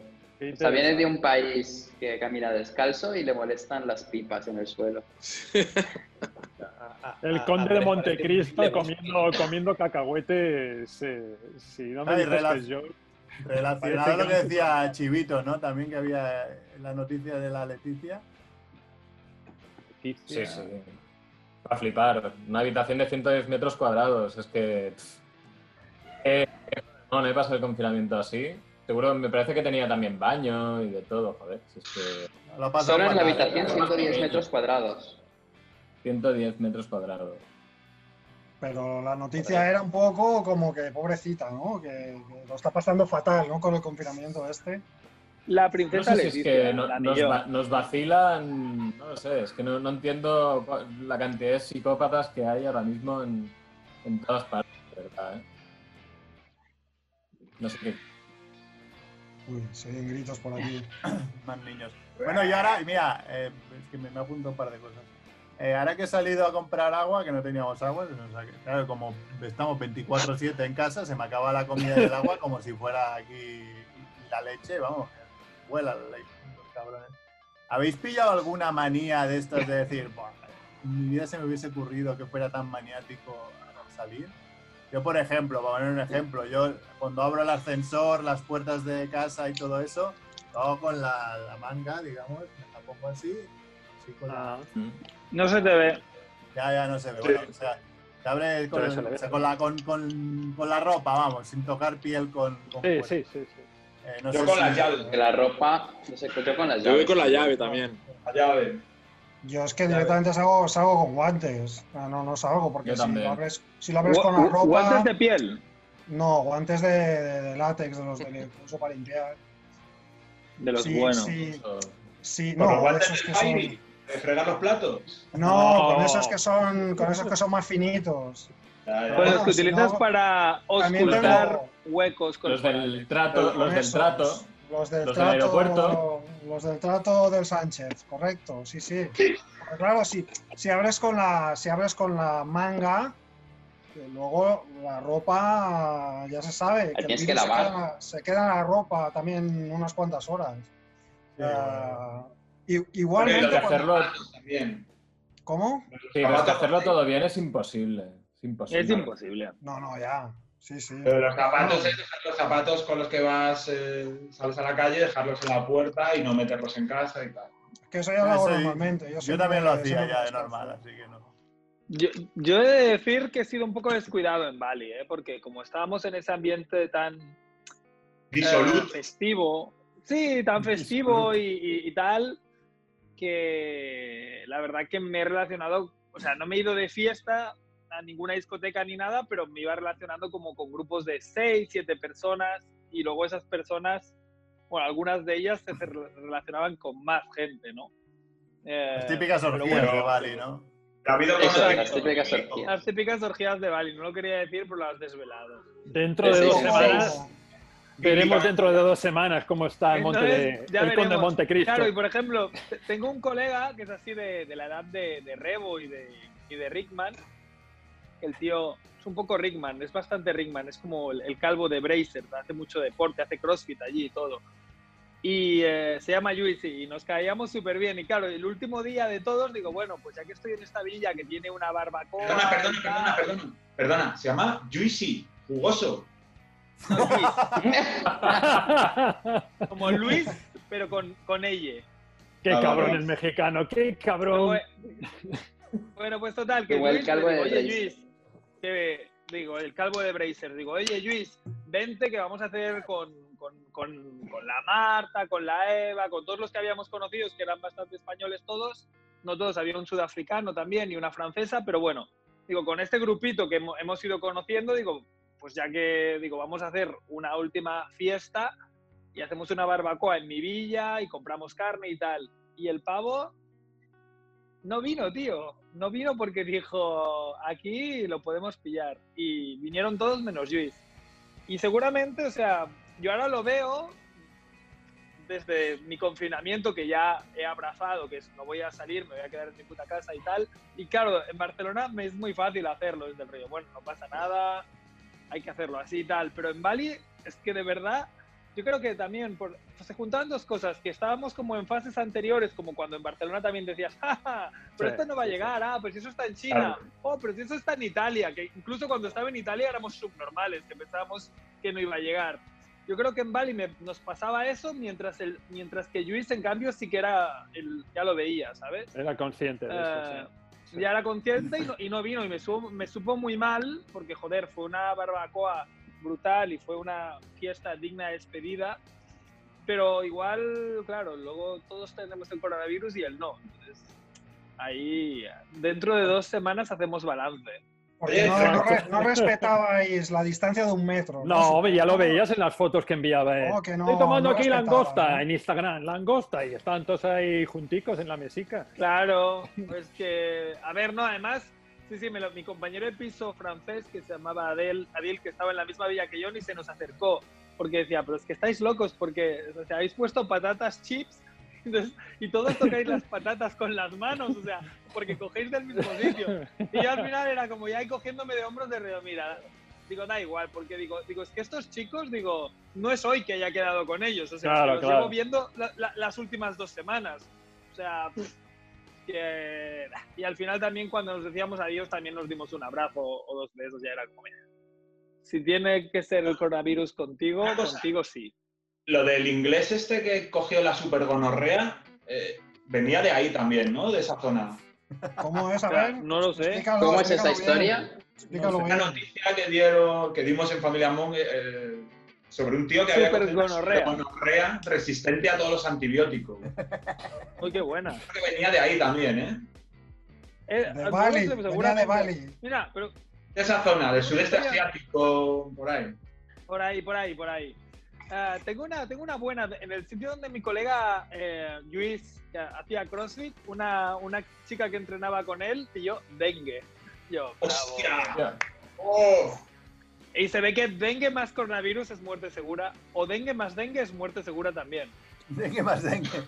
O sea, viene de un país que camina descalzo y le molestan las pipas en el suelo. El conde de Montecristo comiendo, comiendo cacahuetes. eh, si no me Ay, dices que yo. Relacionado a lo que decía Chivito, ¿no? También que había en la noticia de la Leticia. Sí, sí. Para flipar. Una habitación de 110 metros cuadrados. Es que. Eh, no, no he pasado el confinamiento así. Seguro, me parece que tenía también baño y de todo, joder. si es que Solo en la fatal, habitación ¿eh? 110 metros cuadrados. 110 metros cuadrados. Pero la noticia era un poco como que pobrecita, ¿no? Que, que lo está pasando fatal, ¿no? Con el confinamiento este. La No princesa sé si es Leticia, que no- la nos, anillo. va- nos vacilan, no lo sé, es que no, no entiendo la cantidad de psicópatas que hay ahora mismo en, en todas partes, ¿verdad? ¿eh? No sé qué. Uy, se oyen gritos por aquí. Más niños. Bueno, y ahora, mira, eh, es que me, me apunto un par de cosas. Eh, ahora que he salido a comprar agua, que no teníamos agua, claro, como estamos 24-7 en casa, se me acaba la comida y el agua como si fuera aquí la leche, vamos, vuela la leche, los cabrones. ¿Habéis pillado alguna manía de estas de decir, "Buah, en mi vida se me hubiese ocurrido que fuera tan maniático al salir? Yo, por ejemplo, para poner un ejemplo, yo cuando abro el ascensor, las puertas de casa y todo eso, lo hago con la, la manga, digamos, me la pongo así, así con la... Ah, No se te ve. Ya, ya no se ve. Bueno, o sea, se abre con, o sea, la, con, con- con la ropa, vamos, sin tocar piel con. con Sí, sí, sí, sí. Eh, no Yo sé con si- las llaves. Que la ropa, no sé, yo con las Yo llaves. voy con la llave también. La llave. Yo es que directamente salgo, salgo con guantes. No, no salgo, porque Yo si lo, abres, si lo abres con la ropa. Guantes de piel. No, guantes de, de- de látex, de los de que uso para limpiar. De los Sí, buenos. sí, sí, no, esos que son. Fregar los platos. No, No. con esos que son, con esos que son más finitos. Pues los que utilizas para ocultar tengo- huecos Los del trato, los del trato. Los del los del trato. aeropuerto. Los del trato del Sánchez, correcto, sí, sí. Porque claro, si, si abres con la, si abres con la manga, que luego la ropa ya se sabe. Que tienes que se queda la- Se queda en la ropa también unas cuantas horas. Sí, i- Pero igualmente. los de cuando- hacerlo- También. ¿Cómo? Sí, pero es que hacerlo todo bien es imposible. Es imposible. Es imposible. No, no, ya. Sí, sí. Pero los zapatos es dejar los zapatos con los que vas, eh, sales a la calle, dejarlos en la puerta y no meterlos en casa y tal. Que eso ya lo hago Eso normalmente. Yo, también lo hacía ya de normal, así que no. Yo, yo he de decir que he sido un poco descuidado en Bali, ¿eh? porque como estábamos en ese ambiente tan eh, Disoluto. festivo, sí, tan festivo y, y- y tal, que la verdad que me he relacionado, o sea, no me he ido de fiesta a ninguna discoteca ni nada, pero me iba relacionando como con grupos de seis, siete personas y luego esas personas, bueno, algunas de ellas se re- relacionaban con más gente, ¿no? Eh, Las típicas orgías bueno, de Bali, ¿no? Ha habido Eso, cosas las típicas orgías. Las típicas orgías de Bali, no lo quería decir, pero lo has desvelado. Dentro de Sí, dos semanas, veremos dentro de dos semanas cómo está el, monte de, Entonces, el conde. Montecristo. Claro, y por ejemplo, te- tengo un colega que es así de, de la edad de, de Rebo y de, y de Rickman. El tío es un poco Rickman, es bastante Rickman, es como el, el calvo de Bracer, hace mucho deporte, hace crossfit allí y todo. Y eh, se llama Luis y nos caíamos súper bien. Y claro, el último día de todos digo, bueno, pues ya que estoy en esta villa que tiene una barbacoa. Perdona, perdona, perdona, perdona. Perdona, se llama Juicy, jugoso. No, Luis, como Luis, pero con, con ella. qué Ah, cabrón el mexicano, qué cabrón. Bueno, pues total, que Como el calvo digo, de oye Bracer". Luis, que, digo, el calvo de Bracer, digo, oye Luis, vente que vamos a hacer con, con, con, con la Marta, con la Eva, con todos los que habíamos conocido, que eran bastante españoles todos, no todos, había un sudafricano también y una francesa, pero bueno, digo, con este grupito que hemo- hemos ido conociendo, digo, pues ya que, digo, vamos a hacer una última fiesta y hacemos una barbacoa en mi villa y compramos carne y tal. Y el pavo no vino, tío. No vino porque dijo, aquí lo podemos pillar. Y vinieron todos menos Luis. Y seguramente, o sea, yo ahora lo veo desde mi confinamiento que ya he abrazado, que es no voy a salir, me voy a quedar en mi puta casa y tal. Y claro, en Barcelona me es muy fácil hacerlo desde el río. Bueno, no pasa nada, hay que hacerlo así y tal. Pero en Bali es que de verdad, yo creo que también por, pues se juntaban dos cosas, que estábamos como en fases anteriores, como cuando en Barcelona también decías, ¡Ja, ja, pero Sí, esto no va a sí, sí. llegar, ah, pues eso está en China, Claro. oh, pero si eso está en Italia, que incluso cuando estaba en Italia éramos subnormales, que pensábamos que no iba a llegar. Yo creo que en Bali me- nos pasaba eso, mientras, el, mientras que Luis, en cambio, sí que era, el, ya lo veía, ¿sabes? Era consciente de eso, Eh, sí. Ya era consciente y no, vino y me, su- me supo muy mal porque, joder, fue una barbacoa brutal y fue una fiesta digna de despedida, pero igual, claro, luego todos tenemos el coronavirus y él no. Entonces, ahí, dentro de dos semanas hacemos balance. Porque no, no re- no respetabais la distancia de un metro. No, hombre, ya lo veías en las fotos que enviaba él. No, que no, Estoy tomando no aquí langosta ¿no? en Instagram, langosta, y estaban todos ahí junticos en la mesica. Claro, pues que, a ver, no, además, sí, sí, me lo- mi compañero de piso francés que se llamaba Adel, Adil, que estaba en la misma villa que yo, ni se nos acercó. porque decía, pero es que estáis locos porque o sea, habéis puesto patatas chips entonces, y todos tocáis las patatas con las manos, o sea, porque cogéis del mismo sitio. Y yo al final era como ya ahí cogiéndome de hombros de mira, digo, da igual, porque digo, digo, es que estos chicos, digo, no es hoy que haya quedado con ellos, o sea, Claro, los claro. llevo viendo la- la- las últimas dos semanas. O sea, pff, que... Y al final también cuando nos decíamos adiós también nos dimos un abrazo o dos besos, ya era como, mira, si tiene que ser el coronavirus contigo, contigo sí. Lo del inglés este que cogió la supergonorrea eh, venía de ahí también, ¿no? De esa zona. ¿Cómo es? A ver. no lo sé. explícalo, ¿Cómo es esa explícalo bien. historia? Explícalo Una bien. noticia que dieron, que dimos en Familia Monk eh, sobre un tío que había Supergonorrea. supergonorrea resistente a todos los antibióticos. Uy, qué buena. Creo que venía de ahí también, ¿eh? Eh, De Bali, venía de. Bali. Mira, pero De esa zona, del sudeste asiático, por ahí. por ahí, por ahí, por ahí. Ah, tengo, una, tengo una buena. En el sitio donde mi colega eh, Luis que hacía CrossFit, una, una chica que entrenaba con él pilló dengue. Yo, bravo. ¡Oh! Y se ve que dengue más coronavirus es muerte segura, o dengue más dengue es muerte segura también. Dengue más dengue.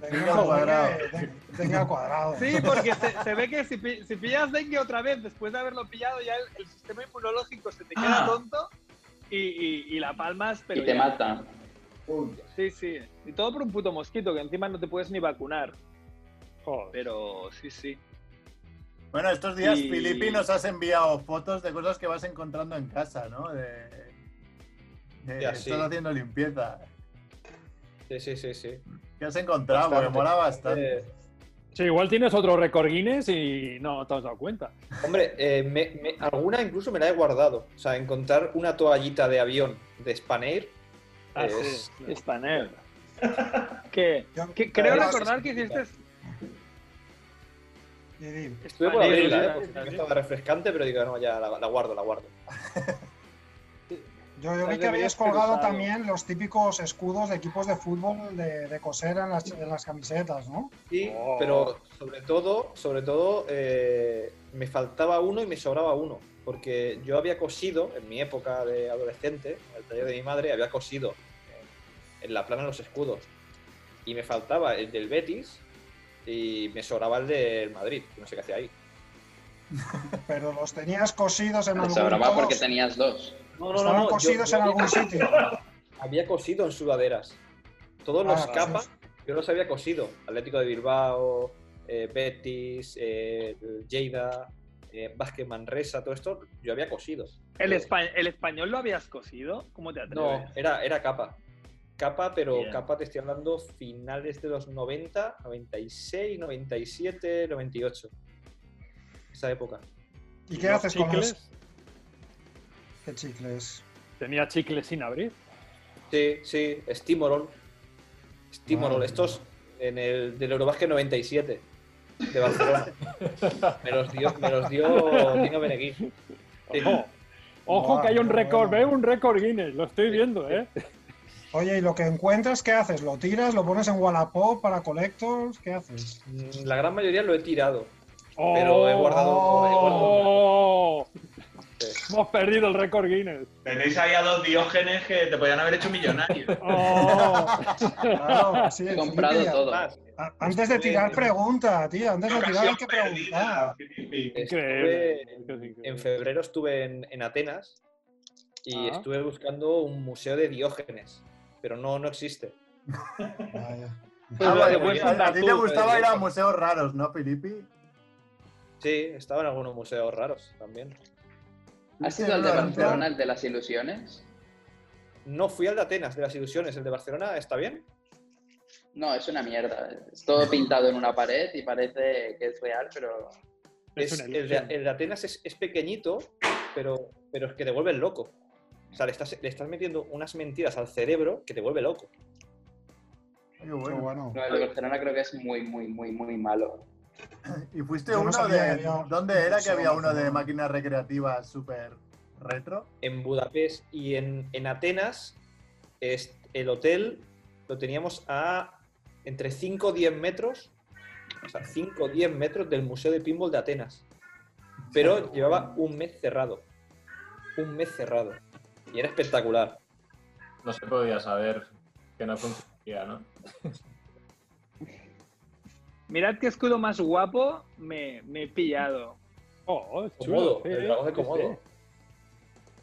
Dengue al cuadrado. dengue, dengue al cuadrado. Sí, porque se, se ve que si, si pillas dengue otra vez después de haberlo pillado, ya el, el sistema inmunológico se te queda Ah. tonto y, y- y la palmas, pero Y te ya. mata. Uy. Sí, sí. Y todo por un puto mosquito, que encima no te puedes ni vacunar. Joder. Pero sí, sí. Bueno, estos días, Y- Filipi, nos has enviado fotos de cosas que vas encontrando en casa, ¿no? De, de- Ya, estás sí. haciendo limpieza. Sí, sí, sí, sí. ¿Qué has encontrado? Porque Bastante. mola bastante. Eh, Sí, igual tienes otro récord Guinness y no te has dado cuenta. hombre, eh, me- me- alguna incluso me la he guardado. O sea, encontrar una toallita de avión de Spanair Ah, es... sí. Spanner. que, que creo recordar que hiciste. Estuve por Spanair, abrirla, sí, ¿eh? Porque sí. estaba refrescante, pero digo, no, ya la, la guardo, la guardo. Yo, yo vi que habías colgado también los típicos escudos de equipos de fútbol de, de coser en las, en las camisetas, ¿no? Sí, Oh. pero sobre todo, sobre todo, eh, me faltaba uno y me sobraba uno. Porque yo había cosido, en mi época de adolescente, en el taller de mi madre, había cosido en, en la plana los escudos. Y me faltaba el del Betis y me sobraba el del Madrid, que no sé qué hacía ahí. Pero los tenías cosidos en Te algún sobraba porque tenías dos. No, Estaban yo- cosidos yo en algún había- sitio. Había cosido en sudaderas. Todos los Ah, capas, sí. yo los había cosido. Atlético de Bilbao, eh, Betis, eh, Lleida, eh, Vázquez Manresa, todo esto, yo había cosido. ¿El, espa- ¿El español lo habías cosido? ¿Cómo te No, atreves? era, era capa. Capa, pero Bien. capa te estoy hablando finales de los 90, 96, 97, 98. Esa época. ¿Y qué Los haces con los? Qué chicles? Tenía chicles sin abrir. Sí, sí, Stimorol. Stimorol, estos en el del Eurobasket 97 de Barcelona. me los dio, me los dio Tino Benegui. Sí. Ojo, Ojo que hay un récord, bueno. veo un récord Guinness, lo estoy viendo, ¿eh? Oye, ¿y lo que encuentras qué haces? ¿Lo tiras? ¿Lo pones en Wallapop para collectors? ¿Qué haces? Mm, La gran mayoría lo he tirado. Pero he guardado- he guardado Oh. Hemos perdido el récord Guinness. Tenéis ahí a dos diógenes que te podían haber hecho millonario. Oh. Claro, sí, He comprado Felipe, todo. Más, a- Antes de tirar, pregunta, tío. Antes de tirar hay que preguntar. Increíble. estuve- en febrero estuve en, en Atenas y Ah. estuve buscando un museo de Diógenes, pero no, no existe. Vaya. Pues Ah, vale, puedes a- a, ti te gustaba pues, ir a eso. museos raros, ¿no, Filipi? Sí, estaba en algunos museos raros también. ¿Has sido el de. Barcelona, el de las ilusiones? No fui al de Atenas, de las ilusiones. ¿El de Barcelona está bien? No, es una mierda. Es todo pintado en una pared y parece que es real, pero Es el, de, ilusión. el de Atenas es, es pequeñito, pero, pero es que te vuelve loco. O sea, le estás, le estás metiendo unas mentiras al cerebro que te vuelve loco. Qué bueno. no, el de Barcelona creo que es muy, muy, muy, muy malo. ¿Y fuiste Yo uno de. había ¿Dónde era que había uno de máquinas recreativas súper retro? En Budapest y en, en Atenas, es- el hotel lo teníamos a entre 5 o 10 metros, o sea, 5 o 10 metros del Museo de Pinball de Atenas. Pero llevaba un mes cerrado. Un mes cerrado. Y era espectacular. no se podía saber que no funcionaría, ¿no? Mirad qué escudo más guapo me, me he pillado. Oh, es Komodo, chulo. sí, el dragón de sí, Komodo. sí.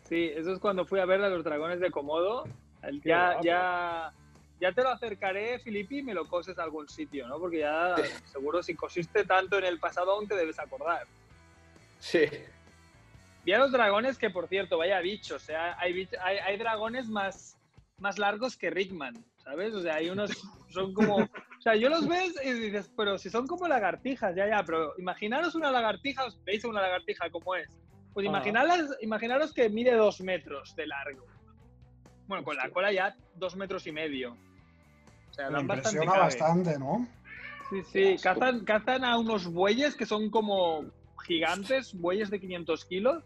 Sí, eso es cuando fui a ver a los dragones de Komodo. El- Qué Ya, ya, ya te lo acercaré, Filipe, y me lo coses a algún sitio, ¿no? Porque ya seguro si cosiste tanto en el pasado aún te debes acordar. Sí. Vi a los dragones que, por cierto, vaya bichos. O sea, hay, hay dragones más, más largos que Rickman, ¿sabes? O sea, hay unos, son como... O sea, yo los ves y dices, pero si son como lagartijas, ya, ya, pero imaginaros una lagartija, ¿os veis una lagartija cómo es? Pues Ah. imaginaros, imaginaros que mide dos metros de largo. Bueno, con la cola ya dos metros y medio. O sea, Me dan bastante impresiona cague. bastante, ¿no? Sí, sí, cazan, cazan a unos bueyes que son como gigantes, bueyes de 500 kilos,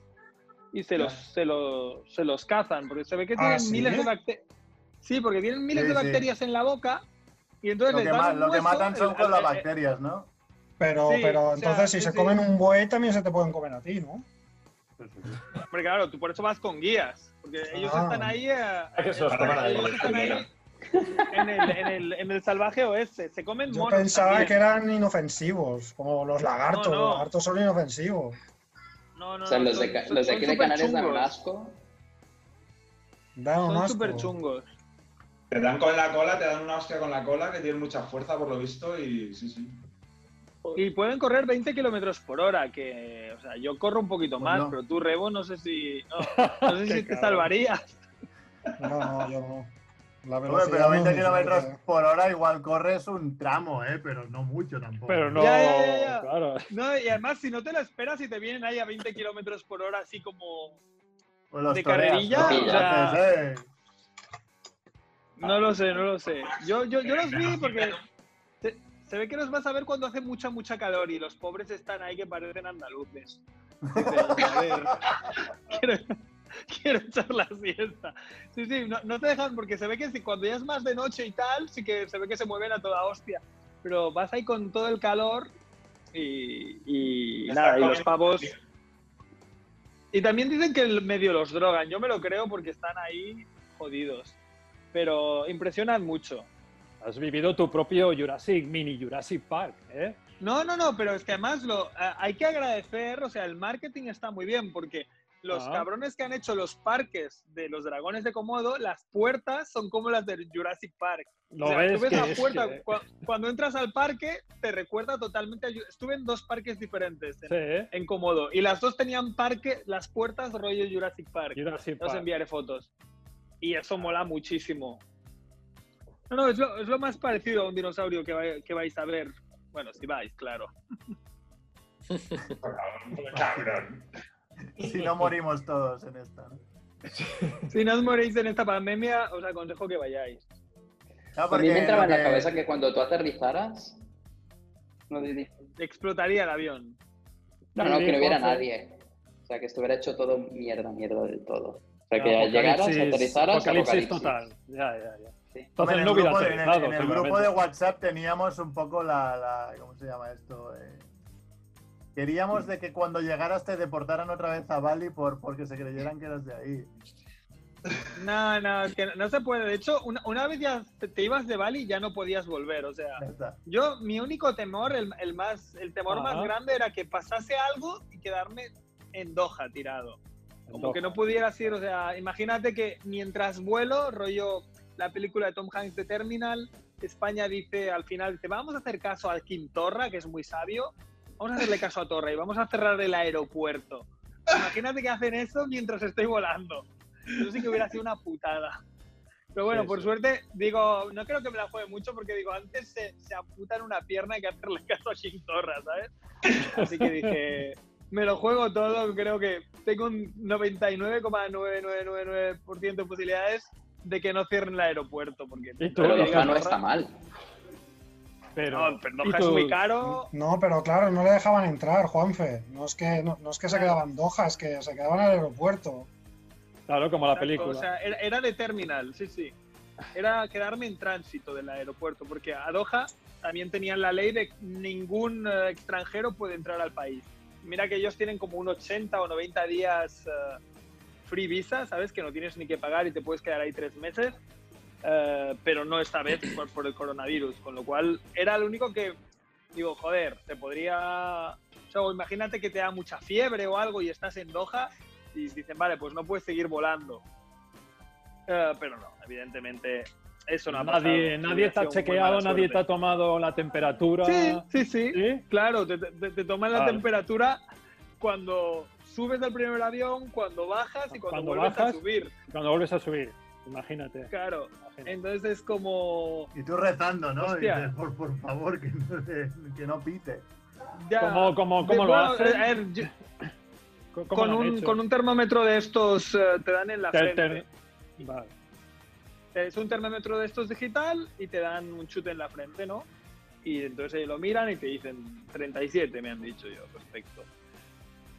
y se los, se los, se los cazan, porque se ve que ¿Ah, tienen sí? miles de bacterias. Sí, porque tienen miles Sí, de sí. bacterias en la boca, y entonces Lo les que, dan lo que matan son el- con el- las el- bacterias, ¿no? Pero, Sí, pero o sea, entonces si sí, se sí. comen un buey también se te pueden comer a ti, ¿no? Porque claro, tú por eso vas con guías, porque ellos Ah. están ahí, eh, que se los coman a ellos ellos están ahí en el, en, el, en el salvaje oeste, se comen Yo monos pensaba también. que eran inofensivos, como los lagartos. No, no. Los lagartos son inofensivos. No, no, O sea, no, los de, son- Ca- son- los de son aquí de Canarias dan un asco. Dan un Son asco. súper chungos. Te dan con la cola, te dan una hostia con la cola que tiene mucha fuerza por lo visto y sí, sí. Y pueden correr 20 kilómetros por hora, que, o sea, yo corro un poquito Pues más, no. pero tú, Rebo, no sé si, no, no sé si te cabrón. salvarías. No, no, yo no. La Hombre, pero no 20 es mi kilómetros por hora igual corres un tramo, ¿eh? Pero no mucho tampoco. Pero no, Ya, ya, ya, ya. claro. No, y además, si no te lo esperas y te vienen ahí a 20 kilómetros por hora, así como, Pues de toreas, carrerilla, ¿no? o sea- Haces, eh. No lo sé, no lo sé. Yo, yo, yo los vi porque se, se ve que los vas a ver cuando hace mucha, mucha calor y los pobres están ahí que parecen andaluces. Dices, a ver, quiero, quiero echar la siesta. Sí, sí, no, no te dejan porque se ve que si cuando ya es más de noche y tal, sí que se ve que se mueven a toda hostia. Pero vas ahí con todo el calor y, y nada, y los pavos. Y también dicen que el medio los drogan. Yo me lo creo porque están ahí jodidos. Pero impresionan mucho. Has vivido tu propio Jurassic, mini Jurassic Park, ¿eh? No, no, no, pero es que además lo, hay que agradecer, o sea, el marketing está muy bien porque los Ah. cabrones que han hecho los parques de los dragones de Komodo, las puertas son como las del Jurassic Park. ¿Lo o sea, ves? tú ves la es puerta, que- cua- cuando entras al parque, te recuerda totalmente a Estuve en dos parques diferentes en, Sí, ¿eh? en Komodo y las dos tenían parque, las puertas rollo Jurassic Park. Jurassic Ya Os Park. enviaré fotos. Y eso mola muchísimo. No, no, es lo, es lo más parecido a un dinosaurio que, vai- que vais a ver. Bueno, si vais, claro. Cabrón. Si no morimos todos en esta, ¿no? Si no os moréis en esta pandemia, os aconsejo que vayáis. No, A mí me porque entraba en la cabeza que cuando tú aterrizaras. No. Explotaría el avión. no, no, que no hubiera nadie. O sea, que estuviera hecho todo mierda, mierda del todo. O sea, que llegaras, apocalipsis- aterrizaras, apocalipsis apocalipsis. total. Ya, ya, ya. Sí. Entonces en no el hubiera grupo, de- en el- en el grupo de WhatsApp teníamos un poco la, la- ¿cómo se llama esto? Eh, queríamos de que cuando llegaras te deportaran otra vez a Bali por, porque se creyeran que eras de ahí. No, no, es que no, no se puede. De hecho, una, una vez ya te, te ibas de Bali, ya no podías volver. O sea, Ya yo, mi único temor, el, el más, el temor Ajá. más grande era que pasase algo y quedarme en Doha tirado. Como que no pudieras ir, o sea, imagínate que mientras vuelo, rollo la película de Tom Hanks de Terminal, España dice al final, dice, vamos a hacer caso a Kim Torra, que es muy sabio, vamos a hacerle caso a Torra y vamos a cerrar el aeropuerto. Imagínate que hacen eso mientras estoy volando. Eso sí que hubiera sido una putada. Pero bueno, Sí, por sí. suerte, digo, no creo que me la juegue mucho porque digo, antes se, se amputan una pierna que hacerle caso a Kim Torra, ¿sabes? Así que dije, me lo juego todo, creo que tengo un 99,9999% de posibilidades de que no cierren el aeropuerto. Porque Y tú, Pero Doha no está mal. Pero, no, pero Doha es muy caro. No, pero claro, no le dejaban entrar, Juanfe. No es que, no, no es que se quedaban en Doha, es que se quedaban en el aeropuerto. Claro, como la Exacto, película. O sea, era, era de terminal, sí, sí. Era quedarme en tránsito del aeropuerto, porque a Doha también tenían la ley de que ningún eh, extranjero puede entrar al país. Mira que ellos tienen como un 80 o 90 días eh, free visa, ¿sabes? Que no tienes ni que pagar y te puedes quedar ahí tres meses, eh, pero no esta vez por, por el coronavirus, con lo cual era lo único que, digo, joder, te podría... O sea, imagínate que te da mucha fiebre o algo y estás en Doha y dicen, vale, pues no puedes seguir volando. Eh, pero no, evidentemente eso no ha pasado. Nadie, nadie Hubiera está chequeado, nadie ha tomado la temperatura. Sí, sí, sí. ¿Sí? Claro, te, te- te toman la temperatura cuando subes del primer avión, cuando bajas y cuando, Cuando vuelves bajas. a subir. Cuando vuelves a subir, imagínate. Claro. imagínate. Entonces es como. Y tú rezando, ¿no? Dices, por, por favor, que no, te- que no pite. Ya, ¿Cómo, cómo, de- lo bueno, hacen? a ver, yo- ¿Cómo con, lo un, con un termómetro de estos eh, te dan en la Ter- frente. ter- Vale. Es un termómetro de estos digital y te dan un chute en la frente, ¿no? Y entonces ellos lo miran y te dicen 37, me han dicho yo, perfecto.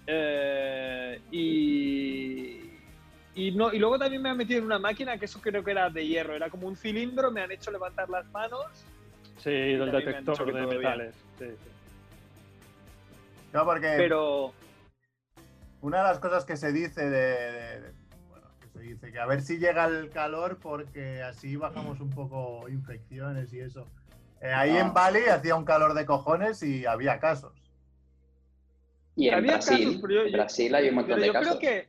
Eh, y, y, no, y luego también me han metido en una máquina que eso creo que era de hierro, era como un cilindro, me han hecho levantar las manos. Sí, del me detector de metales. Sí, sí. No, porque Pero una de las cosas que se dice de, se dice que a ver si llega el calor porque así bajamos un poco infecciones y eso. Eh, ahí Ah. en Bali hacía un calor de cojones y había casos. Y en Había Brasil, casos, pero yo- Brasil hay un montón Pero de yo casos. creo que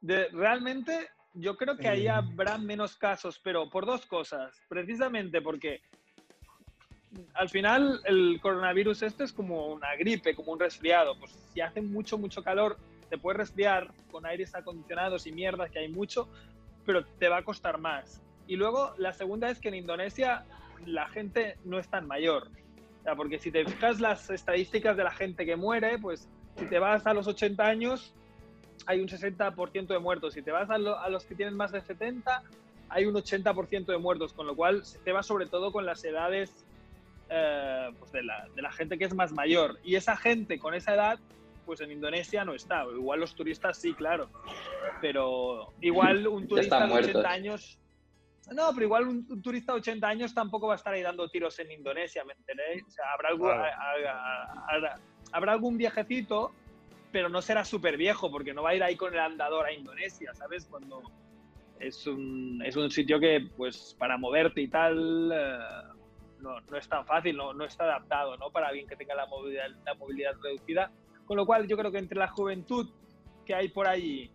de- realmente yo creo que ahí habrá menos casos, pero por dos cosas. Precisamente porque al final el coronavirus esto es como una gripe, como un resfriado. Pues si hace mucho, mucho calor, te puedes resfriar con aires acondicionados y mierdas que hay mucho, pero te va a costar más. Y luego la segunda es que en Indonesia la gente no es tan mayor. O sea, porque si te fijas las estadísticas de la gente que muere, pues si te vas a los 80 años, hay un 60% de muertos. Si te vas a, lo- a los que tienen más de 70, hay un 80% de muertos. Con lo cual, se te va sobre todo con las edades eh, pues de, la, de la gente que es más mayor. Y esa gente con esa edad, pues en Indonesia no está. Igual los turistas sí, claro. Pero igual un turista de 80 muertos. años... No, pero igual un, un turista de 80 años tampoco va a estar ahí dando tiros en Indonesia, ¿me entendéis? O sea, habrá, algo- Claro. a- a- habrá- habrá algún viejecito, pero no será súper viejo, porque no va a ir ahí con el andador a Indonesia, ¿sabes? Cuando es un, es un sitio que, pues, para moverte y tal, eh, no, no es tan fácil, no, no está adaptado, ¿no? Para alguien que tenga la movilidad, la movilidad reducida. Con lo cual, yo creo que entre la juventud que hay por allí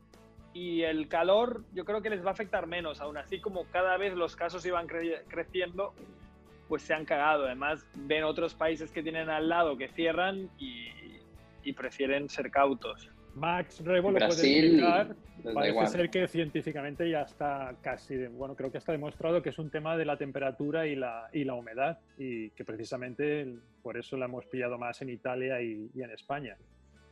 y el calor, yo creo que les va a afectar menos. Aún así, como cada vez los casos iban cre- creciendo, pues se han cagado. Además, ven otros países que tienen al lado que cierran y, y prefieren ser cautos. Max Rebo lo puede explicar. Parece igual. ser que científicamente ya está casi, de- bueno, creo que está demostrado que es un tema de la temperatura y la, y la humedad y que precisamente por eso la hemos pillado más en Italia y, y en España.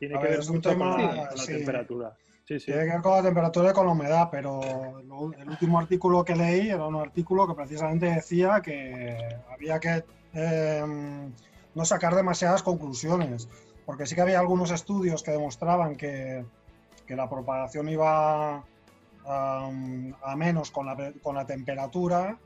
Tiene A que ver, ver mucho tema- con, la, temperatura. Sí, sí. Tiene que ver con la temperatura y con la humedad, pero lo- el último artículo que leí era un artículo que precisamente decía que había que eh, no sacar demasiadas conclusiones, porque sí que había algunos estudios que demostraban que, que la propagación iba a menos con la, con la temperatura,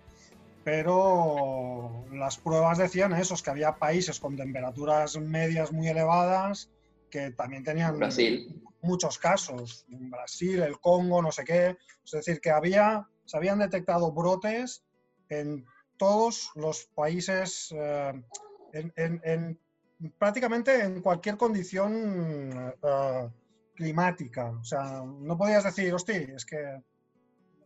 pero las pruebas decían eso, es que había países con temperaturas medias muy elevadas que también tenían Brasil. muchos casos, en Brasil, el Congo, no sé qué. Es decir, que había, se habían detectado brotes en todos los países, eh, en, en- en- prácticamente en cualquier condición eh, climática. O sea, no podías decir, hostia, es que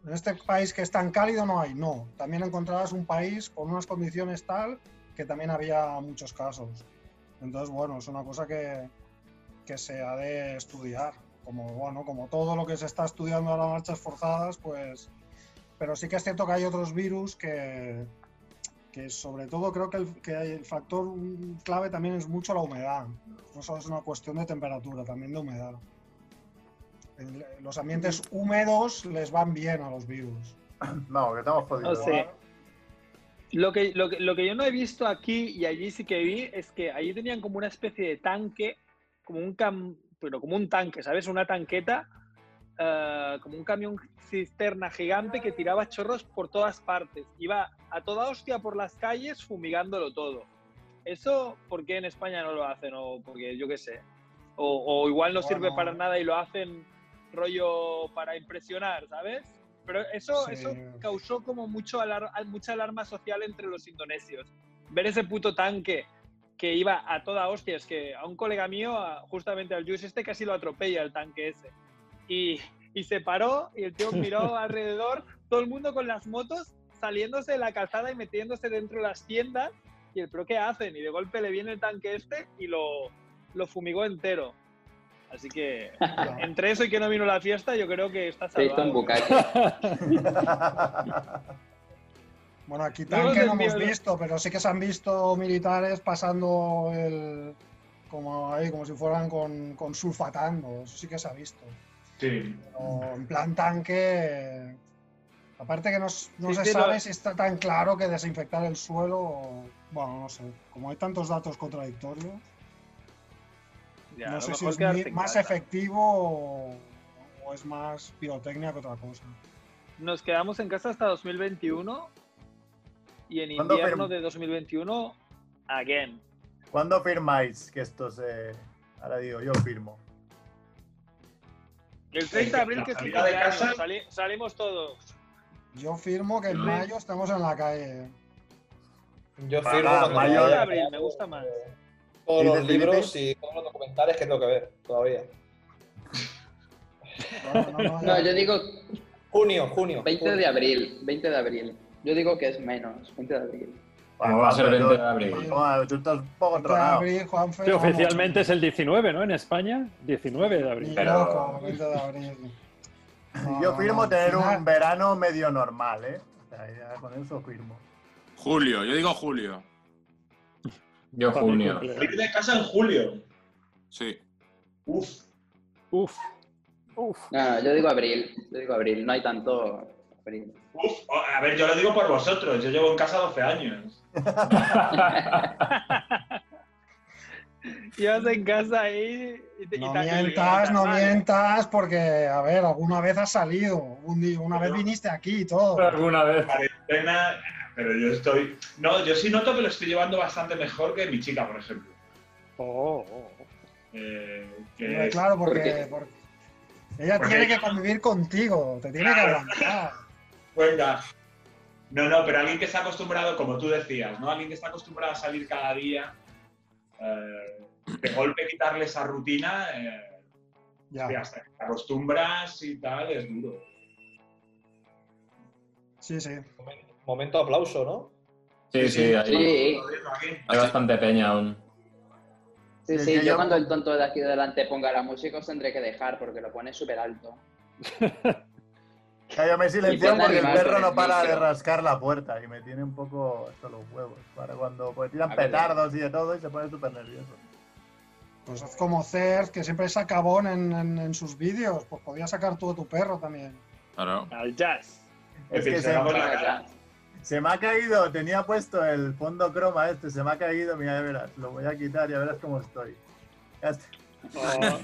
en este país que es tan cálido no hay. No, también encontrabas un país con unas condiciones tal que también había muchos casos. Entonces, bueno, es una cosa que, que se ha de estudiar. Como, bueno, como todo lo que se está estudiando ahora marchas forzadas, pues... Pero sí que es cierto que hay otros virus que, que sobre todo creo que el, que el factor clave también es mucho la humedad. No solo es una cuestión de temperatura, también de humedad. En los ambientes húmedos les van bien a los virus. No, que estamos jodidos. No sé. Lo que, lo, que, lo que yo no he visto aquí y allí sí que vi es que allí tenían como una especie de tanque, como un cam, pero como un tanque, ¿sabes? Una tanqueta, eh, como un camión cisterna gigante que tiraba chorros por todas partes. Iba a toda hostia por las calles fumigándolo todo. Eso, ¿por qué en España no lo hacen? O porque yo qué sé. O, o igual no sirve para nada y lo hacen rollo para impresionar, ¿sabes? Pero eso, Sí. eso causó como mucho alar- mucha alarma social entre los indonesios. Ver ese puto tanque que iba a toda hostia, es que a un colega mío, justamente al Juice este, casi lo atropella el tanque ese. Y, y se paró y el tío miró alrededor, todo el mundo con las motos saliéndose de la calzada y metiéndose dentro de las tiendas. Y el, ¿pero qué hacen? Y de golpe le viene el tanque este y lo, lo fumigó entero. Así que entre eso y que no vino la fiesta, yo creo que está Se hizo un salvado. bucaque. Bueno, aquí tanque no hemos visto, pero sí que se han visto militares pasando el. como ahí, como si fueran con, con sulfatando. Eso sí que se ha visto. Sí. Pero en plan tanque. Aparte que no, no Sí, se sabe si está tan claro que desinfectar el suelo. o- Bueno, no sé. Como hay tantos datos contradictorios, Ya, no sé si es mi- más casa. efectivo o, o es más pirotecnia que otra cosa. Nos quedamos en casa hasta 2021 y en ¿Cuándo invierno de 2021, again. ¿Cuándo firmáis que esto se.? Ahora digo, yo firmo. El 30 de abril, que es mi casa- sali- salimos todos. Yo firmo que en mayo estamos en la calle. Yo Para firmo cuando mayo- me 30 de abril, me gusta más. todos los ¿Dices, libros Felipe? y todos los documentales que tengo que ver todavía. No, no, no, No, yo digo Junio, junio. 20 de abril. 20 de abril. Yo digo que es menos. 20 de abril. ¿Cómo va a ser Pero 20 tú- de abril? Tú estás un poco 20 de tronado. abril, Juanfe. Sí, oficialmente es el 19, ¿no? En España, 19 de abril. Pero- loco, 20 de abril. No, Yo firmo no, tener un verano medio normal, ¿eh? O sea, ya con eso firmo. Julio, yo digo julio. Yo junio. de casa en julio. Sí. Uf. Uf. Uf. No, yo digo abril. Yo digo abril. No hay tanto Uf. A ver, yo lo digo por vosotros. Yo llevo en casa 12 años. Ibas en casa ahí y te No y te- y mientas, no mientas, porque, a ver, alguna vez has salido. Un día- una vez viniste aquí y todo. Alguna vez. Cuarentena, pero yo estoy. No, yo sí noto que lo estoy llevando bastante mejor que mi chica, por ejemplo. Oh, oh. Eh, que Hombre, es- claro, porque, ¿Por qué? porque ella Porque- tiene que convivir contigo, te tiene que aguantar. Venga. No, no, pero alguien que está acostumbrado, como tú decías, ¿no? Alguien que está acostumbrado a salir cada día, eh, de golpe quitarle esa rutina, eh, Ya. hasta que te acostumbras y tal, es duro. Sí, sí. Momento aplauso, ¿no? Sí, sí, hay, Sí, hay bastante peña aún. sí, Sí, yo- cuando el tonto de aquí delante ponga la música os tendré que dejar porque lo pone súper alto. Ya, yo me he silenciado Y porque el perro no para de rascar la puerta y me tiene un poco hasta los huevos. Para cuando pues, tiran petardos y de todo y se pone súper nervioso. Pues haz como Cerf, que siempre es acabón en, en- en sus vídeos. Pues podía sacar tú a tu perro también. Claro. Al jazz. Es Que se, se me ha caído, tenía puesto el fondo croma este, se me ha caído, mira, ya verás, lo voy a quitar, ya verás cómo estoy. Ya está. Oh,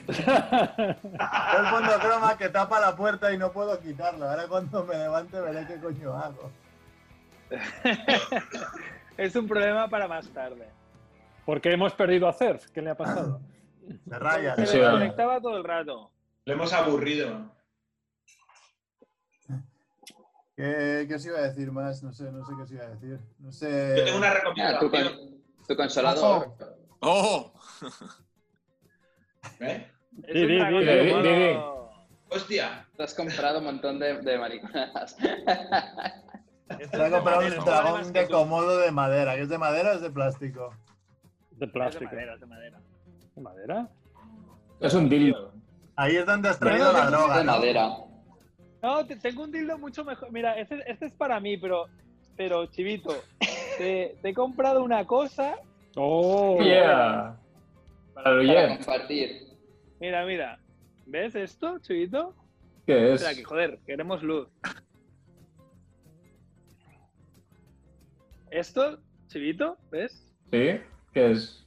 El fondo croma que tapa la puerta y no puedo quitarlo. Ahora cuando me levante veré qué coño hago. es un problema para más tarde. ¿Por qué hemos perdido a Cerf? ¿Qué le ha pasado? Se raya. Se Sí, me vale. conectaba todo el rato. Lo hemos aburrido. ¿Qué, ¿Qué os iba a decir más? No sé, no sé qué os iba a decir. No sé. Yo tengo una Ah, tu, recomendación. con- tu consolador. ¡Oh! ¿Eh? Mono. di, di. Hostia. Te has comprado un montón de, de mariconadas. Se ha comprado un dragón de comodo de madera. ¿Que es de madera o es de plástico? De Es de plástico. madera, es de madera. ¿De madera? Es un dildo. Ahí es donde has traído la droga. de ¿no? madera. No, te- tengo un dildo mucho mejor. Mira, este, este es para mí, pero, pero Chivito, te, te he comprado una cosa. ¡Oh! Yeah. Para compartir. Mira, mira. ¿Ves esto, Chivito? ¿Qué es? Espera, que joder, queremos luz. Esto, Chivito, ¿ves? ¿Sí? ¿Qué es?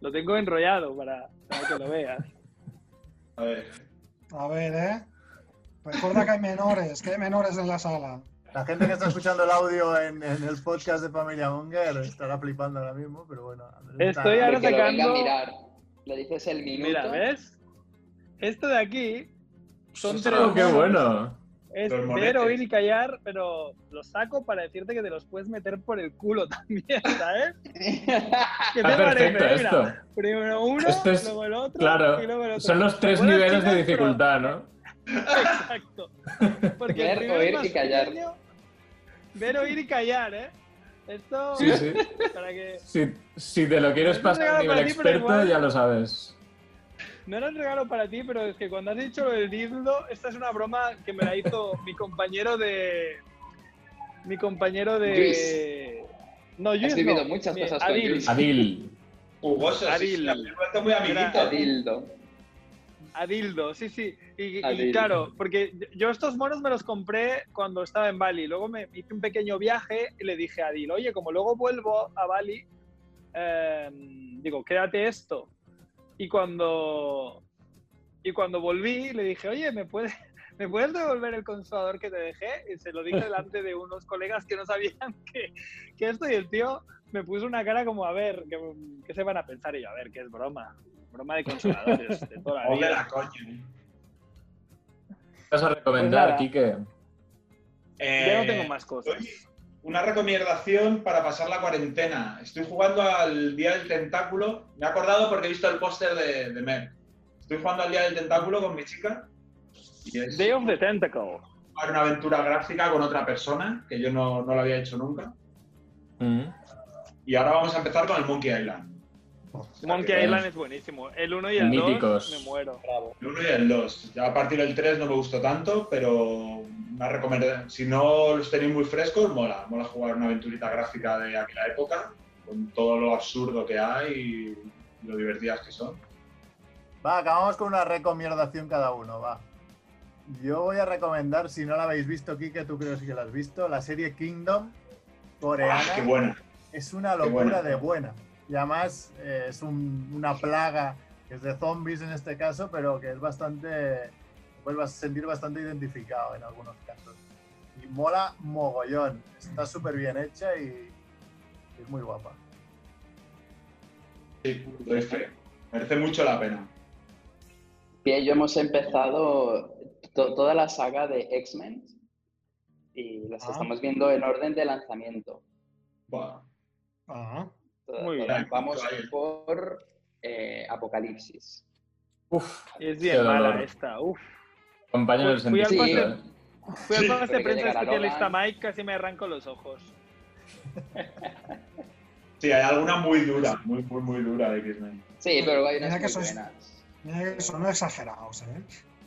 Lo tengo enrollado para, para que lo veas. A ver. A ver, ¿eh? Recuerda que hay menores, que hay menores en la sala. La gente que está escuchando el audio en, en el podcast de Familia Monger estará flipando ahora mismo, pero bueno. Estoy ahora lo sacando- mirar. Dices el minuto. Mira, ¿ves? Esto de aquí son tres Oh, qué bueno. Es ver, oír y callar, pero los saco para decirte que te los puedes meter por el culo también, ¿sabes? ¿Qué te Está perfecto parece? esto. Mira, primero uno, Esto es- luego el otro, Claro, y luego el otro. son los tres niveles de dificultad, ¿no? Exacto. Porque Ver, oír y callar. pequeño. Ver, oír y callar, ¿eh? Esto Sí, sí. para que Si, si te lo quieres pasar a nivel experto, igual- ya lo sabes. no era un regalo para ti, pero es que cuando has dicho lo del dildo, esta es una broma que me la hizo mi compañero de mi compañero de no, Has Luis vivido no, muchas mi- cosas con Adil. Luis. Adil. Jugoso, sí, sí, Adil. me he vuelto muy amiguito. Adildo. Adildo, sí, sí. Y, y claro, porque yo estos monos me los compré cuando estaba en Bali. Luego me hice un pequeño viaje y le dije a Adil, oye, como luego vuelvo a Bali, eh, digo, quédate esto. Y cuando, y cuando volví, le dije, oye, ¿me puedes, ¿me puedes devolver el consolador que te dejé? Y se lo dije delante de unos colegas que no sabían que, que esto. Y el tío me puso una cara como, a ver, ¿qué, qué se van a pensar? Y yo, a ver, que es broma. Broma de consoladores de toda la vida. la coña. ¿Qué vas a recomendar, Pues nada. Quique? Ya no Eh, tengo más cosas. oye, Una recomendación para pasar la cuarentena. Estoy jugando al Día del Tentáculo. Me he acordado porque he visto el póster de, de Merck. Estoy jugando al Día del Tentáculo con mi chica. Y es Day of the Tentacle. una aventura gráfica con otra persona, que yo no, no lo había hecho nunca. Mm. Y ahora vamos a empezar con el Monkey Island. Monkey Island es buenísimo. El 1 y el 2 Míticos. me muero. El 1 y el 2. Ya a partir del 3 no me gustó tanto, pero una recomendación. Si no los tenéis muy frescos, mola. Mola jugar una aventurita gráfica de aquella época, con todo lo absurdo que hay y lo divertidas que son. Va, acabamos con una recomendación cada uno, va. Yo voy a recomendar, si no la habéis visto, Kike, tú creo que sí que la has visto, la serie Kingdom coreana. ¡Ah, qué buena! Es una locura buena. de buena. Y además eh, es un- una plaga que es de zombies en este caso, pero que es bastante. vuelvas a sentir bastante identificado en algunos casos. Y mola mogollón. Está súper bien hecha y es muy guapa. Sí, doy fe. Merece mucho la pena. Y yo hemos empezado to- toda la saga de X-Men y las Ah. estamos viendo en orden de lanzamiento. Ah, Toda- Muy bien. Vamos por eh, Apocalipsis. Uf, Es bien mala dolor. esta. Uf. compañero del Fui al sentimiento. pase- ¿eh? Fui al Sí, pase de que prensa especialista. Mike, casi me arranco los ojos. Sí, hay alguna muy dura, muy, muy, muy dura de X-Men. Sí, pero hay Mira unas que muy buenas. mira que son exagerados, ¿eh?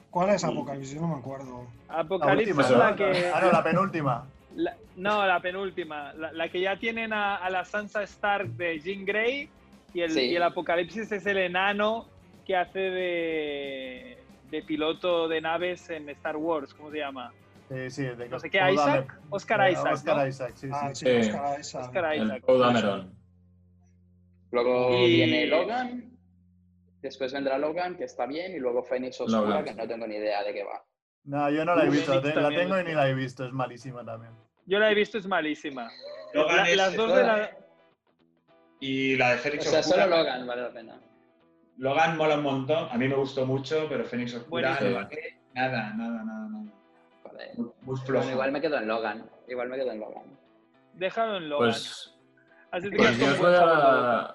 ¿Cuál es Apocalipsis? Yo no me acuerdo. La Apocalipsis última, es la que. Ah, no, la penúltima. La- no, la penúltima. La, la que ya tienen a, a la Sansa Stark de Jean Grey y el, Sí. y el Apocalipsis es el enano que hace de, de piloto de naves en Star Wars. ¿Cómo se llama? Sí, sí, de No sé qué, Isaac. Oscar eh, Isaac. Oscar ¿no? Isaac, sí, Ah, sí. sí, Sí. Oscar Isaac. Oscar Isaac. Luego Y- viene Logan, después vendrá Logan, que está bien, y luego Fénix Oscura, Logan. que no tengo ni idea de qué va. No, yo no la he visto. La, Phoenix te- la también tengo y ni la he visto. Es malísima también. Yo la he visto, es malísima. Logan La- es- las dos de la. Y la de O sea, Oscura. solo Logan vale la pena. Logan mola un montón. A mí me gustó mucho, pero Fénix Oscura nada, nada, nada, nada. Joder. Muy, muy Bueno, igual me quedo en Logan. Igual me quedo en Logan. Déjalo en Logan. Pues, Así te pues yo os voy, a,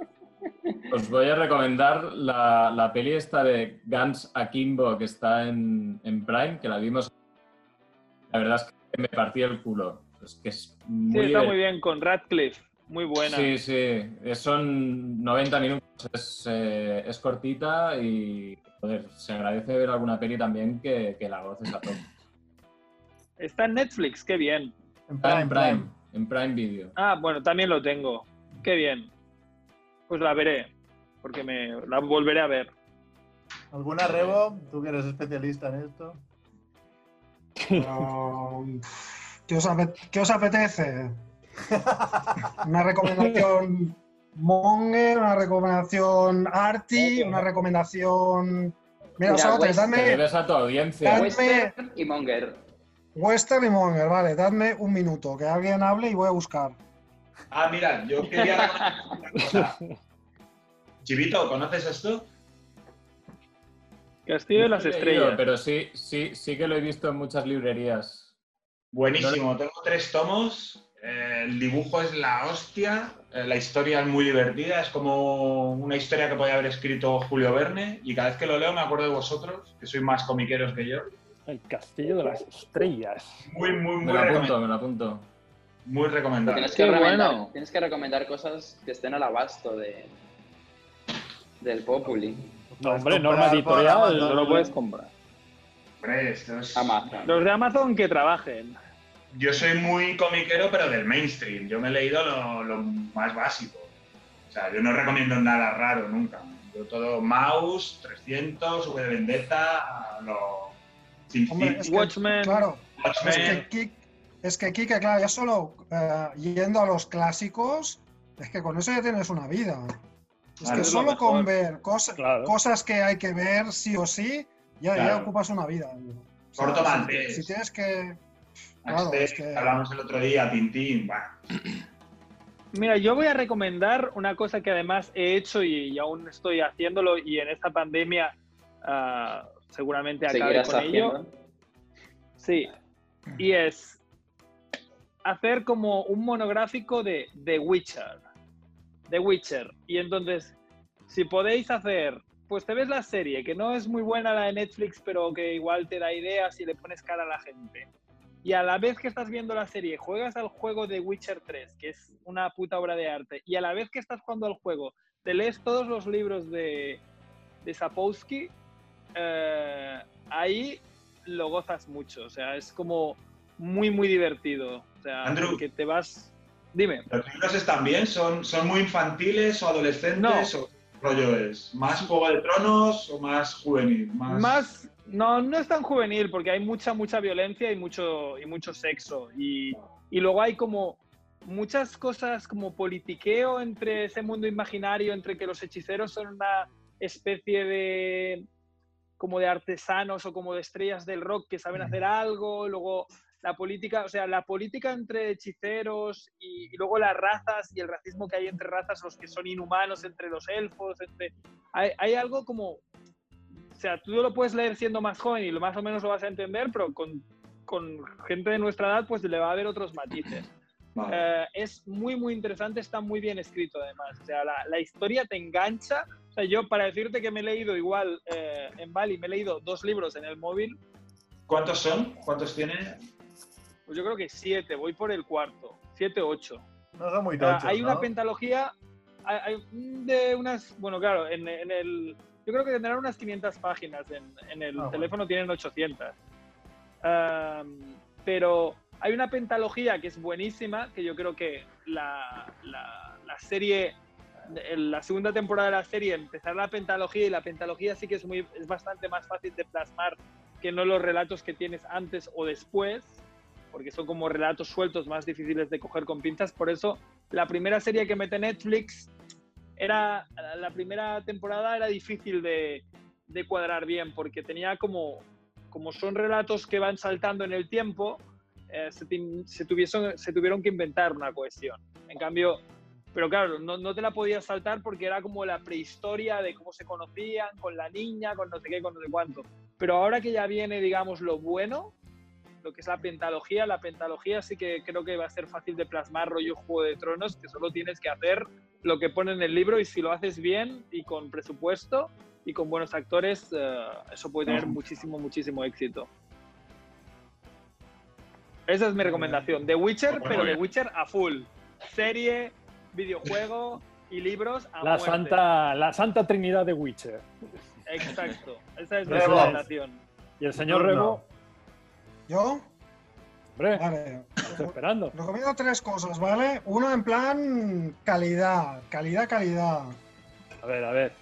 os voy a recomendar la, la peli esta de Guns Akimbo que está en, en Prime, que la vimos. La verdad es que me partí el culo. Es que es Sí, muy está divertida. muy bien con Radcliffe. Muy buena. Sí, sí. Son 90 minutos. Es, eh, es cortita y joder, se agradece ver alguna peli también que, que la goces a tope. Está en Netflix, qué bien. En Está Prime, en Prime, en Prime Video. Ah, bueno, también lo tengo. Qué bien. Pues la veré, porque me la volveré a ver. ¿Alguna Rebo? Tú que eres especialista en esto. ¿qué, os apet- qué os apetece? Una recomendación Monger, una recomendación Arti, una recomendación. Mira, Mira. Te dadme a tu audiencia. Western y Monger. Western y Monger, vale, dadme un minuto, que alguien hable y voy a buscar. Ah, mira, yo quería recomendar una cosa. Chivito, ¿conoces esto? Castillo de las Estrellas. Pero sí, sí, sí que lo he visto en muchas librerías. Buenísimo, tengo tres tomos. eh, el dibujo es la hostia, eh, la historia es muy divertida, es como una historia que podía haber escrito Julio Verne y cada vez que lo leo me acuerdo de vosotros, que sois más comiqueros que yo. El Castillo de las Estrellas. Muy, muy, Me muy lo apunto, recomendable. me lo apunto. Muy recomendable. Tienes que, bueno. tienes que recomendar cosas que estén al abasto de, del Populi. No, hombre, norma editorial. No lo puedes comprar. Hombre, Amazon. Los de Amazon que trabajen. Yo soy muy comiquero, pero del mainstream. Yo me he leído lo, lo más básico. O sea, yo no recomiendo nada raro nunca. Yo todo Mouse, 300, V de Vendetta, lo... Sin Hombre, City, es que, Watchmen. claro, es que, Kik- es que Kike, claro, ya solo eh, yendo a los clásicos, es que con eso ya tienes una vida. Es Claro, que es solo con ver cosas, Claro. cosas que hay que ver sí o sí, ya, ya ocupas una vida. O sea, Corto si-. Si, tienes que... Claro, Axtel, es que- Hablamos el otro día, Tintín. bah. Mira, yo voy a recomendar una cosa que además he hecho y, y aún estoy haciéndolo y en esta pandemia ah, seguramente acabe con ello. Sí, y es hacer como un monográfico de The Witcher. The Witcher. Y entonces, si podéis hacer, pues te ves la serie, que no es muy buena la de Netflix, pero que igual te da ideas y le pones cara a la gente. Y a la vez que estás viendo la serie, juegas al juego de Witcher 3, que es una puta obra de arte, y a la vez que estás jugando al juego, te lees todos los libros de, de Sapowski, eh, ahí lo gozas mucho. O sea, es como muy, muy divertido. O sea, Andrew. porque te vas... Dime. ¿Los libros están bien? ¿Son, son muy infantiles o adolescentes? ¿O qué rollo es? ¿Más Juego de Tronos o más juvenil? Más... Más, no, no es tan juvenil porque hay mucha, mucha violencia y mucho, y mucho sexo. Y, y luego hay como muchas cosas como politiqueo entre ese mundo imaginario, entre que los hechiceros son una especie de como de artesanos o como de estrellas del rock que saben hacer algo, luego la política, o sea, la política entre hechiceros y, y luego las razas y el racismo que hay entre razas, los que son inhumanos, entre los elfos, entre... Hay, hay algo como o sea, tú lo puedes leer siendo más joven y lo más o menos lo vas a entender, pero con, con gente de nuestra edad, pues le va a haber otros matices. Vale. Eh, es muy, muy interesante, está muy bien escrito además. O sea, la, la historia te engancha. O sea, yo para decirte que me he leído igual eh, en Bali, me he leído dos libros en el móvil, ¿Cuántos son? ¿Cuántos tiene? Pues yo creo que siete, voy por el cuarto, siete, ocho. No son muy O sea, hay una pentalogía hay, de unas, bueno, claro, en, en el, yo creo que tendrán unas 500 páginas, en, en el Ah, bueno. teléfono tienen 800. Am, pero hay una pentalogía que es buenísima, que yo creo que la, la, la serie, la segunda temporada de la serie, empezar la pentalogía y la pentalogía sí que es, muy, es bastante más fácil de plasmar que no los relatos que tienes antes o después, porque son como relatos sueltos más difíciles de coger con pinzas. Por eso la primera serie que mete Netflix era la primera temporada era difícil de, de cuadrar bien porque tenía como como son relatos que van saltando en el tiempo eh, se, se se tuvieron que inventar una cohesión en cambio pero claro no, no te la podías saltar porque era como la prehistoria de cómo se conocían con la niña con no sé qué con no sé cuánto pero ahora que ya viene digamos lo bueno lo que es la pentalogía. La pentalogía sí que creo que va a ser fácil de plasmar rollo Juego de Tronos, que solo tienes que hacer lo que pone en el libro y si lo haces bien y con presupuesto y con buenos actores, eh, eso puede tener muchísimo, muchísimo éxito. Esa es mi recomendación. The Witcher, pero The bien. Witcher a full. Serie, videojuego y libros a La muerte. santa, la santa trinidad de Witcher. Exacto. Esa es mi recomendación. Y el señor. Rebo, ¿Yo? hombre, Vale. estoy esperando. Recomiendo tres cosas, ¿vale? Uno en plan calidad, calidad, calidad. A ver, a ver.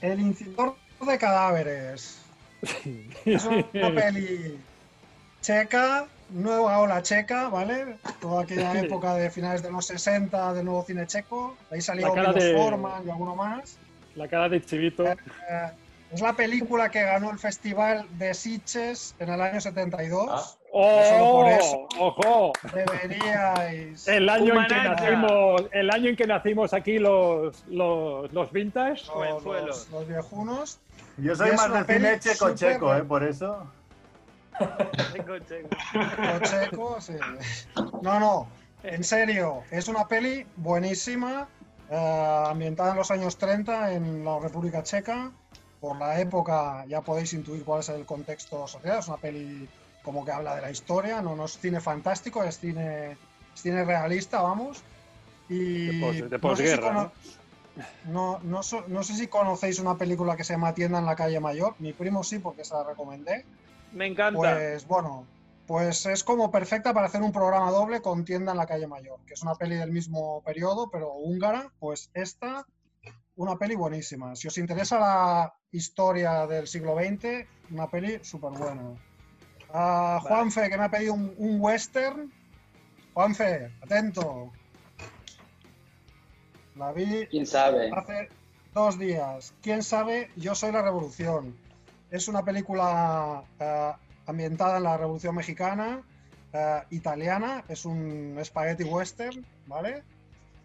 El incidor de cadáveres. Es una peli checa, nueva ola checa, ¿vale? Toda aquella época de finales de los 60 del nuevo cine checo. Ahí salió Milos de- Forman y alguno más. La cara de Chivito. Eh, es la película que ganó el Festival de Sitges en el año 72. solo por ¡Oh! eso. ¡Ojo! Deberíais. El año, en que nacimos, el año en que nacimos aquí los, los, los vintage. los, los- los viejunos. Yo soy más de cine checo súper- checo, ¿eh? Por eso. Pacheco, sí. No, no, en serio, es una peli buenísima, eh, ambientada en los años 30 en la República Checa. Por la época ya podéis intuir cuál es el contexto social. Es una peli como que habla de la historia, no, no es cine fantástico, es cine, es cine realista, vamos. Y De pos- de no sé si posguerra, no, no no sé si conocéis una película que se llama Tienda en la calle Mayor. Mi primo sí, porque se la recomendé. Me encanta. Pues bueno, pues es como perfecta para hacer un programa doble con Tienda en la calle Mayor, que es una peli del mismo periodo, pero húngara. Pues esta, una peli buenísima. Si os interesa la historia del siglo XX, una peli súper buena. Ah, Juanfe, que me ha pedido un, un western. Juanfe, atento. La vi ¿Quién sabe? hace dos días. ¿Quién sabe? Yo soy la revolución. Es una película eh, ambientada en la Revolución Mexicana, eh, italiana. Es un spaghetti western, ¿vale?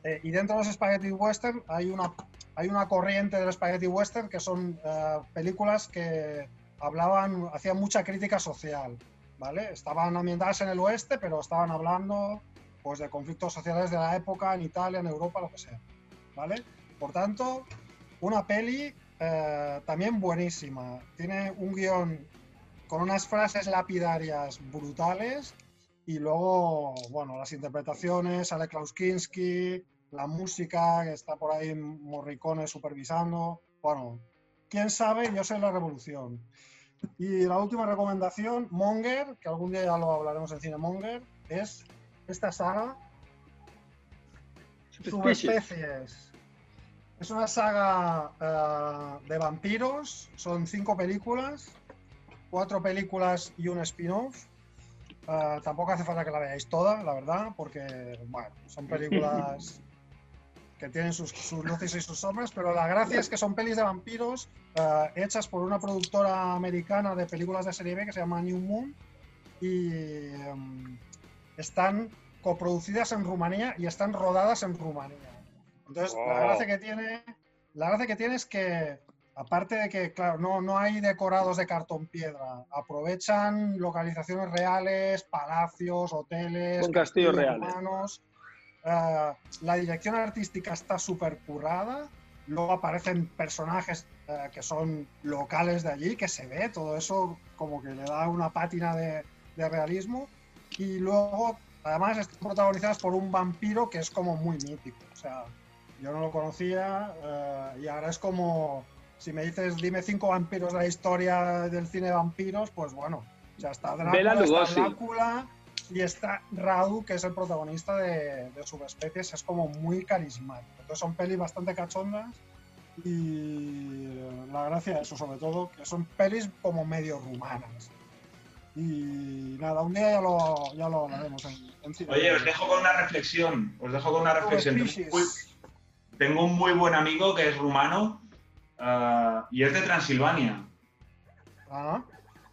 Eh, y dentro de los spaghetti western hay una, hay una corriente del spaghetti western que son eh, películas que hablaban, hacían mucha crítica social, ¿vale? Estaban ambientadas en el oeste, pero estaban hablando pues, de conflictos sociales de la época en Italia, en Europa, lo que sea, ¿vale? Por tanto, una peli eh, también buenísima. Tiene un guion con unas frases lapidarias brutales y luego, bueno, las interpretaciones, sale Klaus Kinski, la música, que está por ahí Morricone supervisando. Bueno, quién sabe, yo soy la revolución. Y la última recomendación, Monger, que algún día ya lo hablaremos en Cine Monger, es esta saga, Subespecies. Es una saga eh, de vampiros, son cinco películas, cuatro películas y un spin-off. Eh, tampoco hace falta que la veáis toda, la verdad, porque bueno, son películas que tienen sus, sus luces y sus sombras, pero la gracia es que son pelis de vampiros eh, hechas por una productora americana de películas de serie B que se llama New Moon y em, están coproducidas en Rumanía y están rodadas en Rumanía. Entonces, la gracia que tiene, la gracia que tiene es que, aparte de que, claro, no, no hay decorados de cartón piedra, aprovechan localizaciones reales, palacios, hoteles, Un castillo castillos real. romanos. Eh, la dirección artística está súper currada. Luego aparecen personajes eh, que son locales de allí, que se ve, todo eso como que le da una pátina de, de realismo. Y luego, además, están protagonizadas por un vampiro que es como muy mítico. O sea, yo no lo conocía eh, y ahora es como, si me dices, dime cinco vampiros de la historia del cine de vampiros, pues bueno, sea, está Drácula, está. Drácula y está Radu, que es el protagonista de, de Subespecies, es como muy carismático. Entonces son pelis bastante cachondas y la gracia es eso, sobre todo, que son pelis como medio rumanas. Y nada, un día ya lo, ya lo hablaremos en, en cine. Oye, os dejo con una reflexión. Os dejo con una reflexión. Tengo un muy buen amigo que es rumano ah, y es de Transilvania. Ah,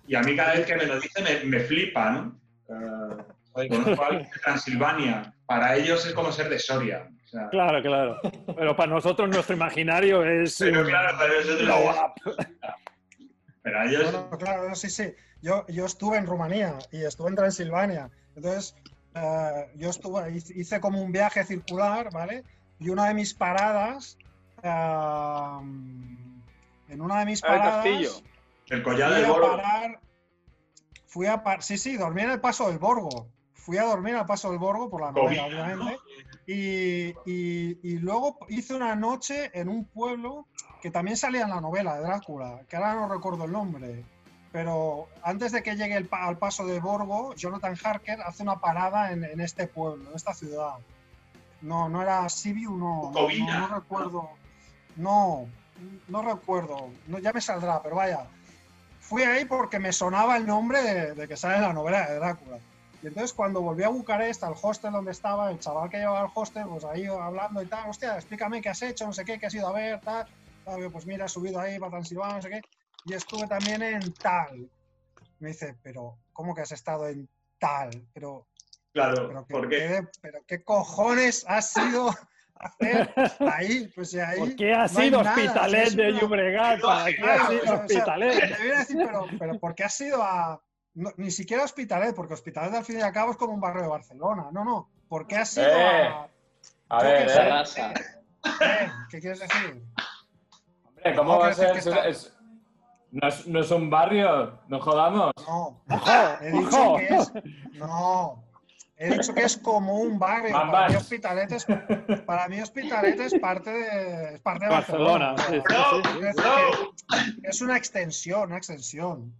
Y a mí cada vez que me lo dice me, me flipa, ¿no? Ah, joder, conozco a alguien de Transilvania. Para ellos es como ser de Soria. O sea, Claro, claro. Pero para nosotros nuestro imaginario es... Pero claro, para nosotros pero a ellos Bueno, claro, sí, sí. Yo, yo estuve en Rumanía y estuve en Transilvania. Entonces, eh, yo estuve, hice como un viaje circular, ¿vale? Y una de mis paradas, eh, en una de mis Ah, el paradas, castillo. el collar fui del parar, fui a par- sí, sí, dormí en el Paso del Borgo. Fui a dormir al Paso del Borgo por la novela, obviamente. Y, y- y luego hice una noche en un pueblo que también salía en la novela de Drácula, que ahora no recuerdo el nombre. Pero antes de que llegue el pa- al Paso del Borgo, Jonathan Harker hace una parada en, en este pueblo, en esta ciudad. No, no era Sibiu, no, no, no recuerdo. No, no recuerdo. No, ya me saldrá, pero vaya. Fui ahí porque me sonaba el nombre de, de que sale la novela de Drácula. Y entonces cuando volví a Bucarest, al hostel donde estaba, el chaval que llevaba al hostel, pues ahí hablando y tal, hostia, explícame qué has hecho, no sé qué, qué has ido a ver, tal. Pues mira, he subido ahí para Transilvania, no sé qué. Y estuve también en tal. Me dice, pero ¿cómo que has estado en tal, pero, Claro, pero, que- porque que- pero ¿qué cojones ha sido hacer ahí? Pues si ahí ¿Por qué ha sido Hospitalet de una- Llobregat? ¿Para qué ha sido o sea, Hospitalet? te voy a decir, pero, pero ¿por qué has ido a...? no, ni siquiera Hospitalet, porque Hospitalet al fin y al cabo es como un barrio de Barcelona. No, no. ¿Por qué has ido Eh, a...? A ver, qué eh. sé. Terrassa. ¿Qué? ¿Qué quieres decir? Hombre, ¿Cómo va a ser? Es- no, es, no es un barrio, no jodamos. No, ¡Ojo! he dicho ¡Ojo! que es... No. He dicho que es como un barrio. Para mí Hospitalet es, para mí Hospitalet es parte de, es parte de Barcelona. Sí, sí, sí. es una extensión, una extensión.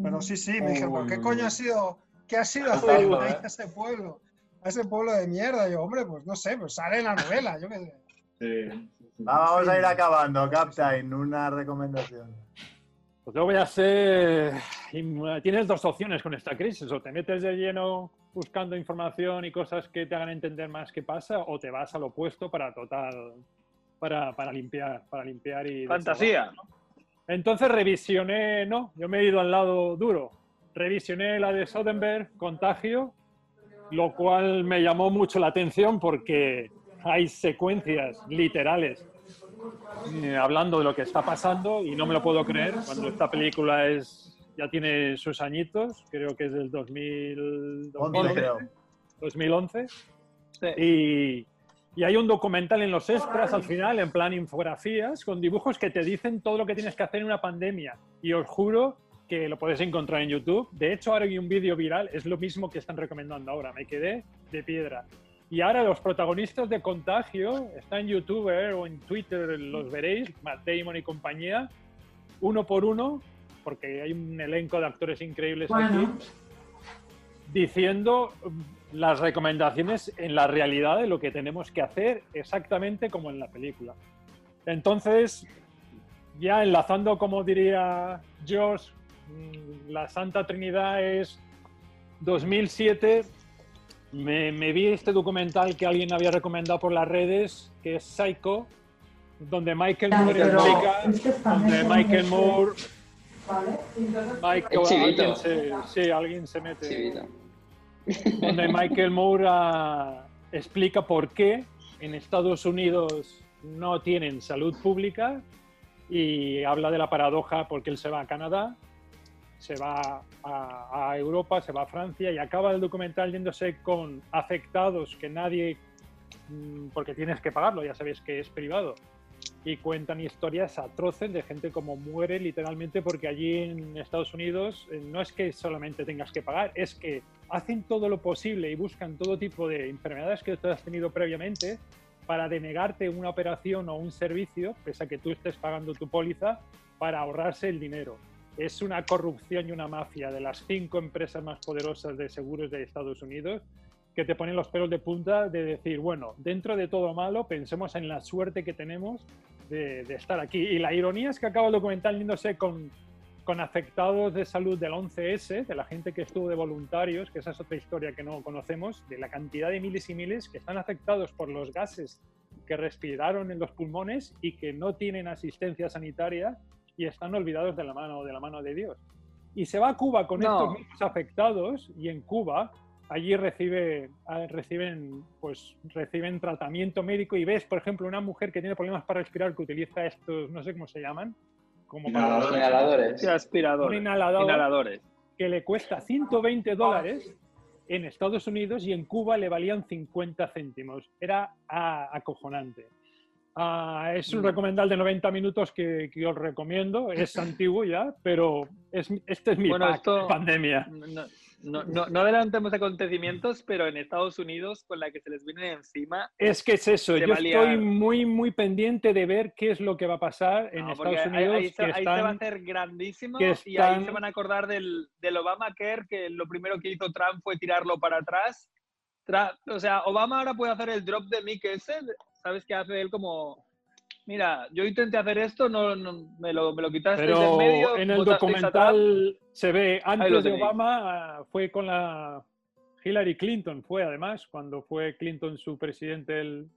Pero sí, sí, me dijeron, ¿pero qué coño ha sido? ¿Qué ha sido hacer ¿eh? ahí a ese pueblo? A ese pueblo de mierda. Y yo, hombre, pues no sé, pues sale en la novela, yo qué sé. Sí. Va, vamos a ir acabando, Captain, una recomendación. Pues yo voy a hacer. Tienes dos opciones con esta crisis: o te metes de lleno buscando información y cosas que te hagan entender más qué pasa, o te vas al opuesto para total. para, para limpiar, para limpiar y. Fantasía. Entonces revisioné, no, yo me he ido al lado duro. Revisioné la de Soderbergh, Contagio, lo cual me llamó mucho la atención porque hay secuencias literales eh, hablando de lo que está pasando y no me lo puedo creer cuando esta película es ya tiene sus añitos, creo que es del 2000, 11, creo. 2011. Sí. Y, y hay un documental en los extras al final, en plan infografías, con dibujos que te dicen todo lo que tienes que hacer en una pandemia. Y os juro que lo podéis encontrar en YouTube. De hecho, ahora hay un vídeo viral, es lo mismo que están recomendando ahora. Me quedé de piedra. Y ahora los protagonistas de Contagio, está en YouTube eh, o en Twitter, los veréis, Matt Damon y compañía, uno por uno, porque hay un elenco de actores increíbles aquí, diciendo mm, las recomendaciones en la realidad de lo que tenemos que hacer exactamente como en la película. Entonces, ya enlazando, como diría Josh, mm, la Santa Trinidad es 2007. Me, me vi este documental que alguien había recomendado por las redes, que es Psycho, donde Michael Moore explica, es que está donde Michael Moore, Chivito. alguien se, sí, alguien se mete Chivito. donde Michael Moore ah, explica por qué en Estados Unidos no tienen salud pública y habla de la paradoja porque él se va a Canadá, se va a, a Europa, se va a Francia y acaba el documental yéndose con afectados que nadie, mm, porque tienes que pagarlo, ya sabéis que es privado, y cuentan historias atroces de gente como muere literalmente porque allí en Estados Unidos eh, no es que solamente tengas que pagar, es que hacen todo lo posible y buscan todo tipo de enfermedades que tú has tenido previamente para denegarte una operación o un servicio, pese a que tú estés pagando tu póliza, para ahorrarse el dinero. Es una corrupción y una mafia de las cinco empresas más poderosas de seguros de Estados Unidos que te ponen los pelos de punta de decir, bueno, dentro de todo malo, pensemos en la suerte que tenemos de, de estar aquí. Y la ironía es que acaba el documental yéndose con, con afectados de salud del 11S, de la gente que estuvo de voluntarios, que esa es otra historia que no conocemos, de la cantidad de miles y miles que están afectados por los gases que respiraron en los pulmones y que no tienen asistencia sanitaria y están olvidados de la mano de la mano de Dios. Y se va a Cuba con No. estos mismos afectados y en Cuba allí recibe, ah, reciben, pues, reciben tratamiento médico y ves, por ejemplo, una mujer que tiene problemas para respirar que utiliza estos, no sé cómo se llaman, como para Los inhaladores. Aspiradores. un inhalador Inhaladores. que le cuesta 120 dólares en Estados Unidos y en Cuba le valían 50 céntimos. Era ah, acojonante. Ah, es un recomendal de 90 minutos que, que os recomiendo. Es antiguo ya, pero es, este es mi Bueno, pack esto- pandemia. No, no, no, no adelantemos acontecimientos, pero en Estados Unidos, con la que se les viene encima, Es que es eso, yo estoy muy, muy pendiente de ver qué es lo que va a pasar en no, Estados ahí- Unidos. ahí, se, que ahí se va a están- hacer grandísimo que y ahí están- se van a acordar del, del Obamacare, que lo primero que hizo Trump fue tirarlo para atrás. Tra- o sea, Obama ahora puede hacer el drop de Mick ese, ¿sabes qué hace él como... Mira, yo intenté hacer esto, no, no- me, lo, me lo quitaste del Pero medio. en el documental se ve, antes de. Obama ah, fue con la Hillary Clinton, fue además, cuando fue Clinton su presidente, el,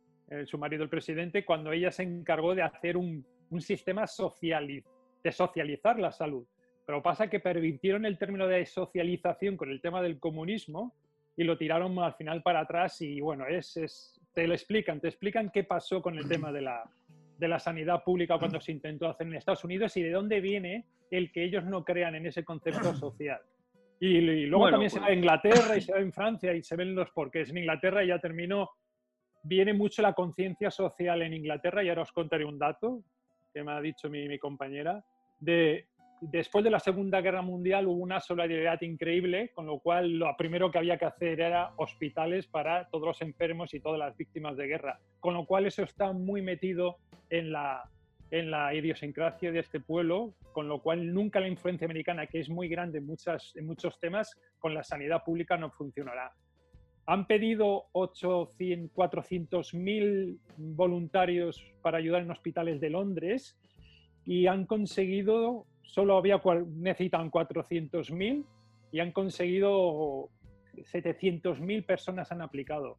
su marido el presidente, cuando ella se encargó de hacer un, un sistema sociali- de socializar la salud. Pero pasa que permitieron el término de socialización con el tema del comunismo y lo tiraron al final para atrás y bueno, es, es- te lo explican, te explican qué pasó con el tema de la, de la sanidad pública cuando se intentó hacer en Estados Unidos y de dónde viene el que ellos no crean en ese concepto social. Y, y luego Bueno, también se pues- va a Inglaterra y se va en Francia y se ven los porqués. En Inglaterra ya terminó, viene mucho la conciencia social en Inglaterra y ahora os contaré un dato que me ha dicho mi, mi compañera. De, después de la Segunda Guerra Mundial hubo una solidaridad increíble, con lo cual lo primero que había que hacer era hospitales para todos los enfermos y todas las víctimas de guerra. Con lo cual eso está muy metido en la, en la idiosincrasia de este pueblo, con lo cual nunca la influencia americana, que es muy grande en, muchas, en muchos temas, con la sanidad pública no funcionará. Han pedido 800, 400.000 voluntarios para ayudar en hospitales de Londres y han conseguido, solo había, necesitan 400.000 y han conseguido 700.000 personas han aplicado.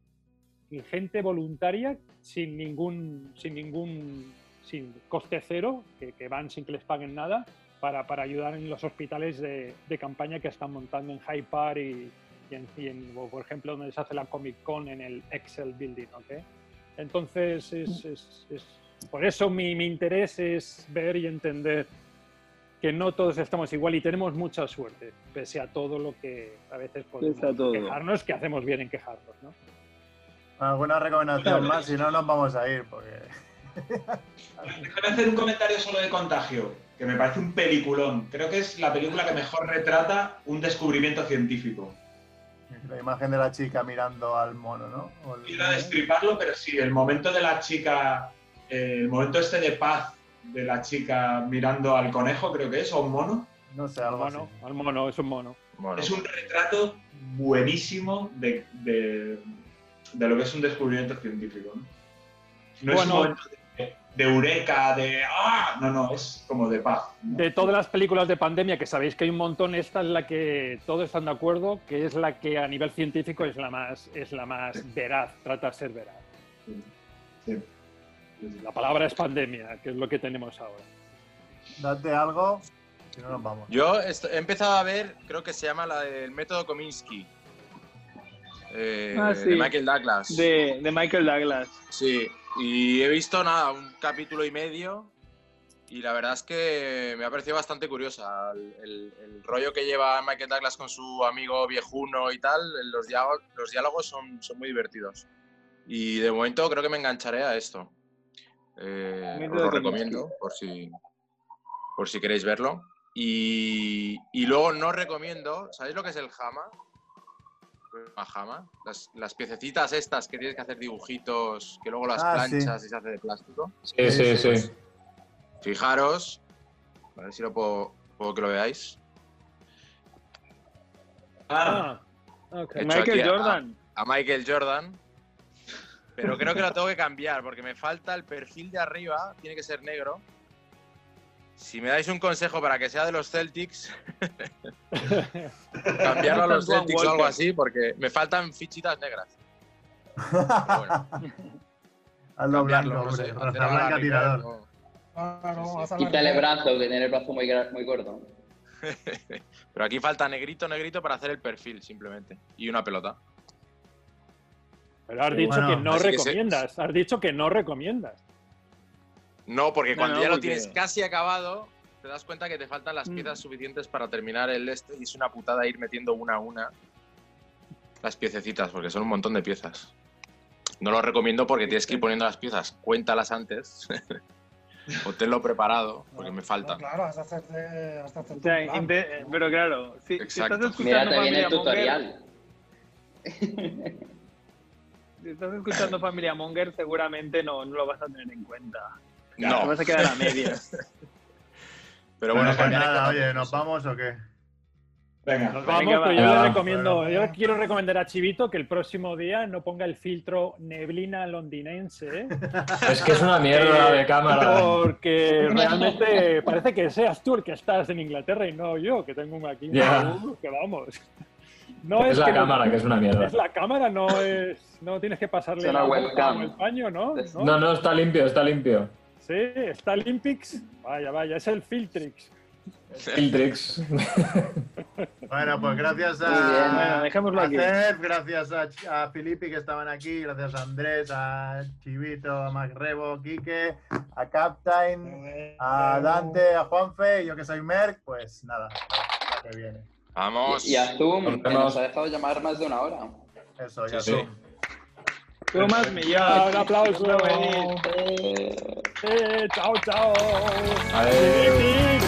Y gente voluntaria sin ningún, sin ningún sin coste cero, que, que van sin que les paguen nada, para, para ayudar en los hospitales de, de campaña que están montando en Hyde Park y, y en, y en, o, por ejemplo, donde se hace la Comic Con en el Excel Building. ¿ok? Entonces, es, es- es- por eso mi, mi interés es ver y entender que no todos estamos igual y tenemos mucha suerte, pese a todo lo que a veces podemos Pese a todo. quejarnos, que hacemos bien en quejarnos. ¿no? ¿Alguna recomendación más? Si no, nos vamos a ir. Porque... Déjame hacer un comentario solo de Contagio, que me parece un peliculón. Creo que es la película que mejor retrata un descubrimiento científico. La imagen de la chica mirando al mono, ¿no? El- Quiero destriparlo, pero sí, el momento de la chica, eh, el momento este de paz de la chica mirando al conejo, creo que es, o un mono, No sé, Al así. mono, al mono, es un mono. Es un retrato buenísimo de, de- de lo que es un descubrimiento científico. No, No es un momento de, de eureka, de ¡ah! No, no, es como de paz. ¿no? De todas las películas de pandemia, que sabéis que hay un montón, esta es la que todos están de acuerdo, que es la que a nivel científico es la más, es la más veraz, trata de ser veraz. Sí. La palabra es pandemia, que es lo que tenemos ahora. Date algo, si no nos vamos. Yo he empezado a ver, creo que se llama la del método Kominsky. eh, Ah, sí. De Michael Douglas. De, de Michael Douglas. Sí, y he visto nada, un capítulo y medio. Y la verdad es que me ha parecido bastante curiosa. El, el- el rollo que lleva Michael Douglas con su amigo viejuno y tal, los diálogos, los diálogos son, son muy divertidos. Y de momento creo que me engancharé a esto. Eh, os lo recomiendo por si, por si queréis verlo. Y, y luego no recomiendo, ¿sabéis lo que es el jama? ¿A jama? Las, las piececitas estas que tienes que hacer dibujitos, que luego las Ah, sí. planchas y se hace de plástico. Sí, sí, sí. sí. Fijaros, a ver si lo puedo, puedo que lo veáis. Ah, ok. He hecho Michael aquí a- Jordan. A Michael Jordan. Pero creo que lo tengo que cambiar porque me falta el perfil de arriba, tiene que ser negro. Si me dais un consejo para que sea de los Celtics, cambiarlo a los Celtics o algo así, porque me faltan fichitas negras. Bueno, Hazlo blanco, no sé, a la blanca tirador. no. Quítale mitad. brazo, que tiene el brazo muy, muy corto. Pero aquí falta negrito, negrito para hacer el perfil, simplemente. Y una pelota. Pero has dicho Bueno, que no así que se- recomiendas, has dicho que no recomiendas. No, porque No, cuando no, ya lo porque- tienes casi acabado, te das cuenta que te faltan las Mm. piezas suficientes para terminar el este y es una putada ir metiendo una a una las piececitas, porque son un montón de piezas. No lo recomiendo porque tienes que ir poniendo las piezas, cuéntalas antes o tenlo preparado, porque me No, faltan. claro, has de hacerte, has de hacerte O sea, plan. inte- pero claro, si, estás escuchando Mírate bien el Monger, tutorial. si estás escuchando Familia Monger, seguramente no, no lo vas a tener en cuenta. Te No, vas a quedar a medias. pero Bueno, bueno, pues nada, oye, ¿nos vamos o qué? venga. Nos Venga, vamos, va. pero yo Venga, le recomiendo, bueno. yo quiero recomendar a Chivito que el próximo día no ponga el filtro neblina londinense, ¿eh? Es que es una mierda de cámara. porque realmente parece que seas tú el que estás en Inglaterra y no yo, que tengo un aquí Ya. Raúl, que vamos. No Es la que no- cámara, que es una mierda. Es la cámara, no es. No tienes que pasarle la webcam. el paño, ¿no? ¿No? No, no, está limpio, está limpio. Sí, está Olympics. Vaya, vaya, es el Filtrix. Filtrix. Bueno, pues gracias a, Bueno, a. Cef, gracias a, Filippi que estaban aquí, gracias a Andrés, a Chivito, a Macrebo, Quique, a Captain, a Dante, a Juanfe y yo que soy Merck, pues nada, la que viene. Vamos. Y, y a Zoom, Nos que vemos. nos ha dejado llamar más de una hora. Eso, ya sí. Tú más millón. Ah, un aplauso. Eh, Eh, chao, chao. Adiós.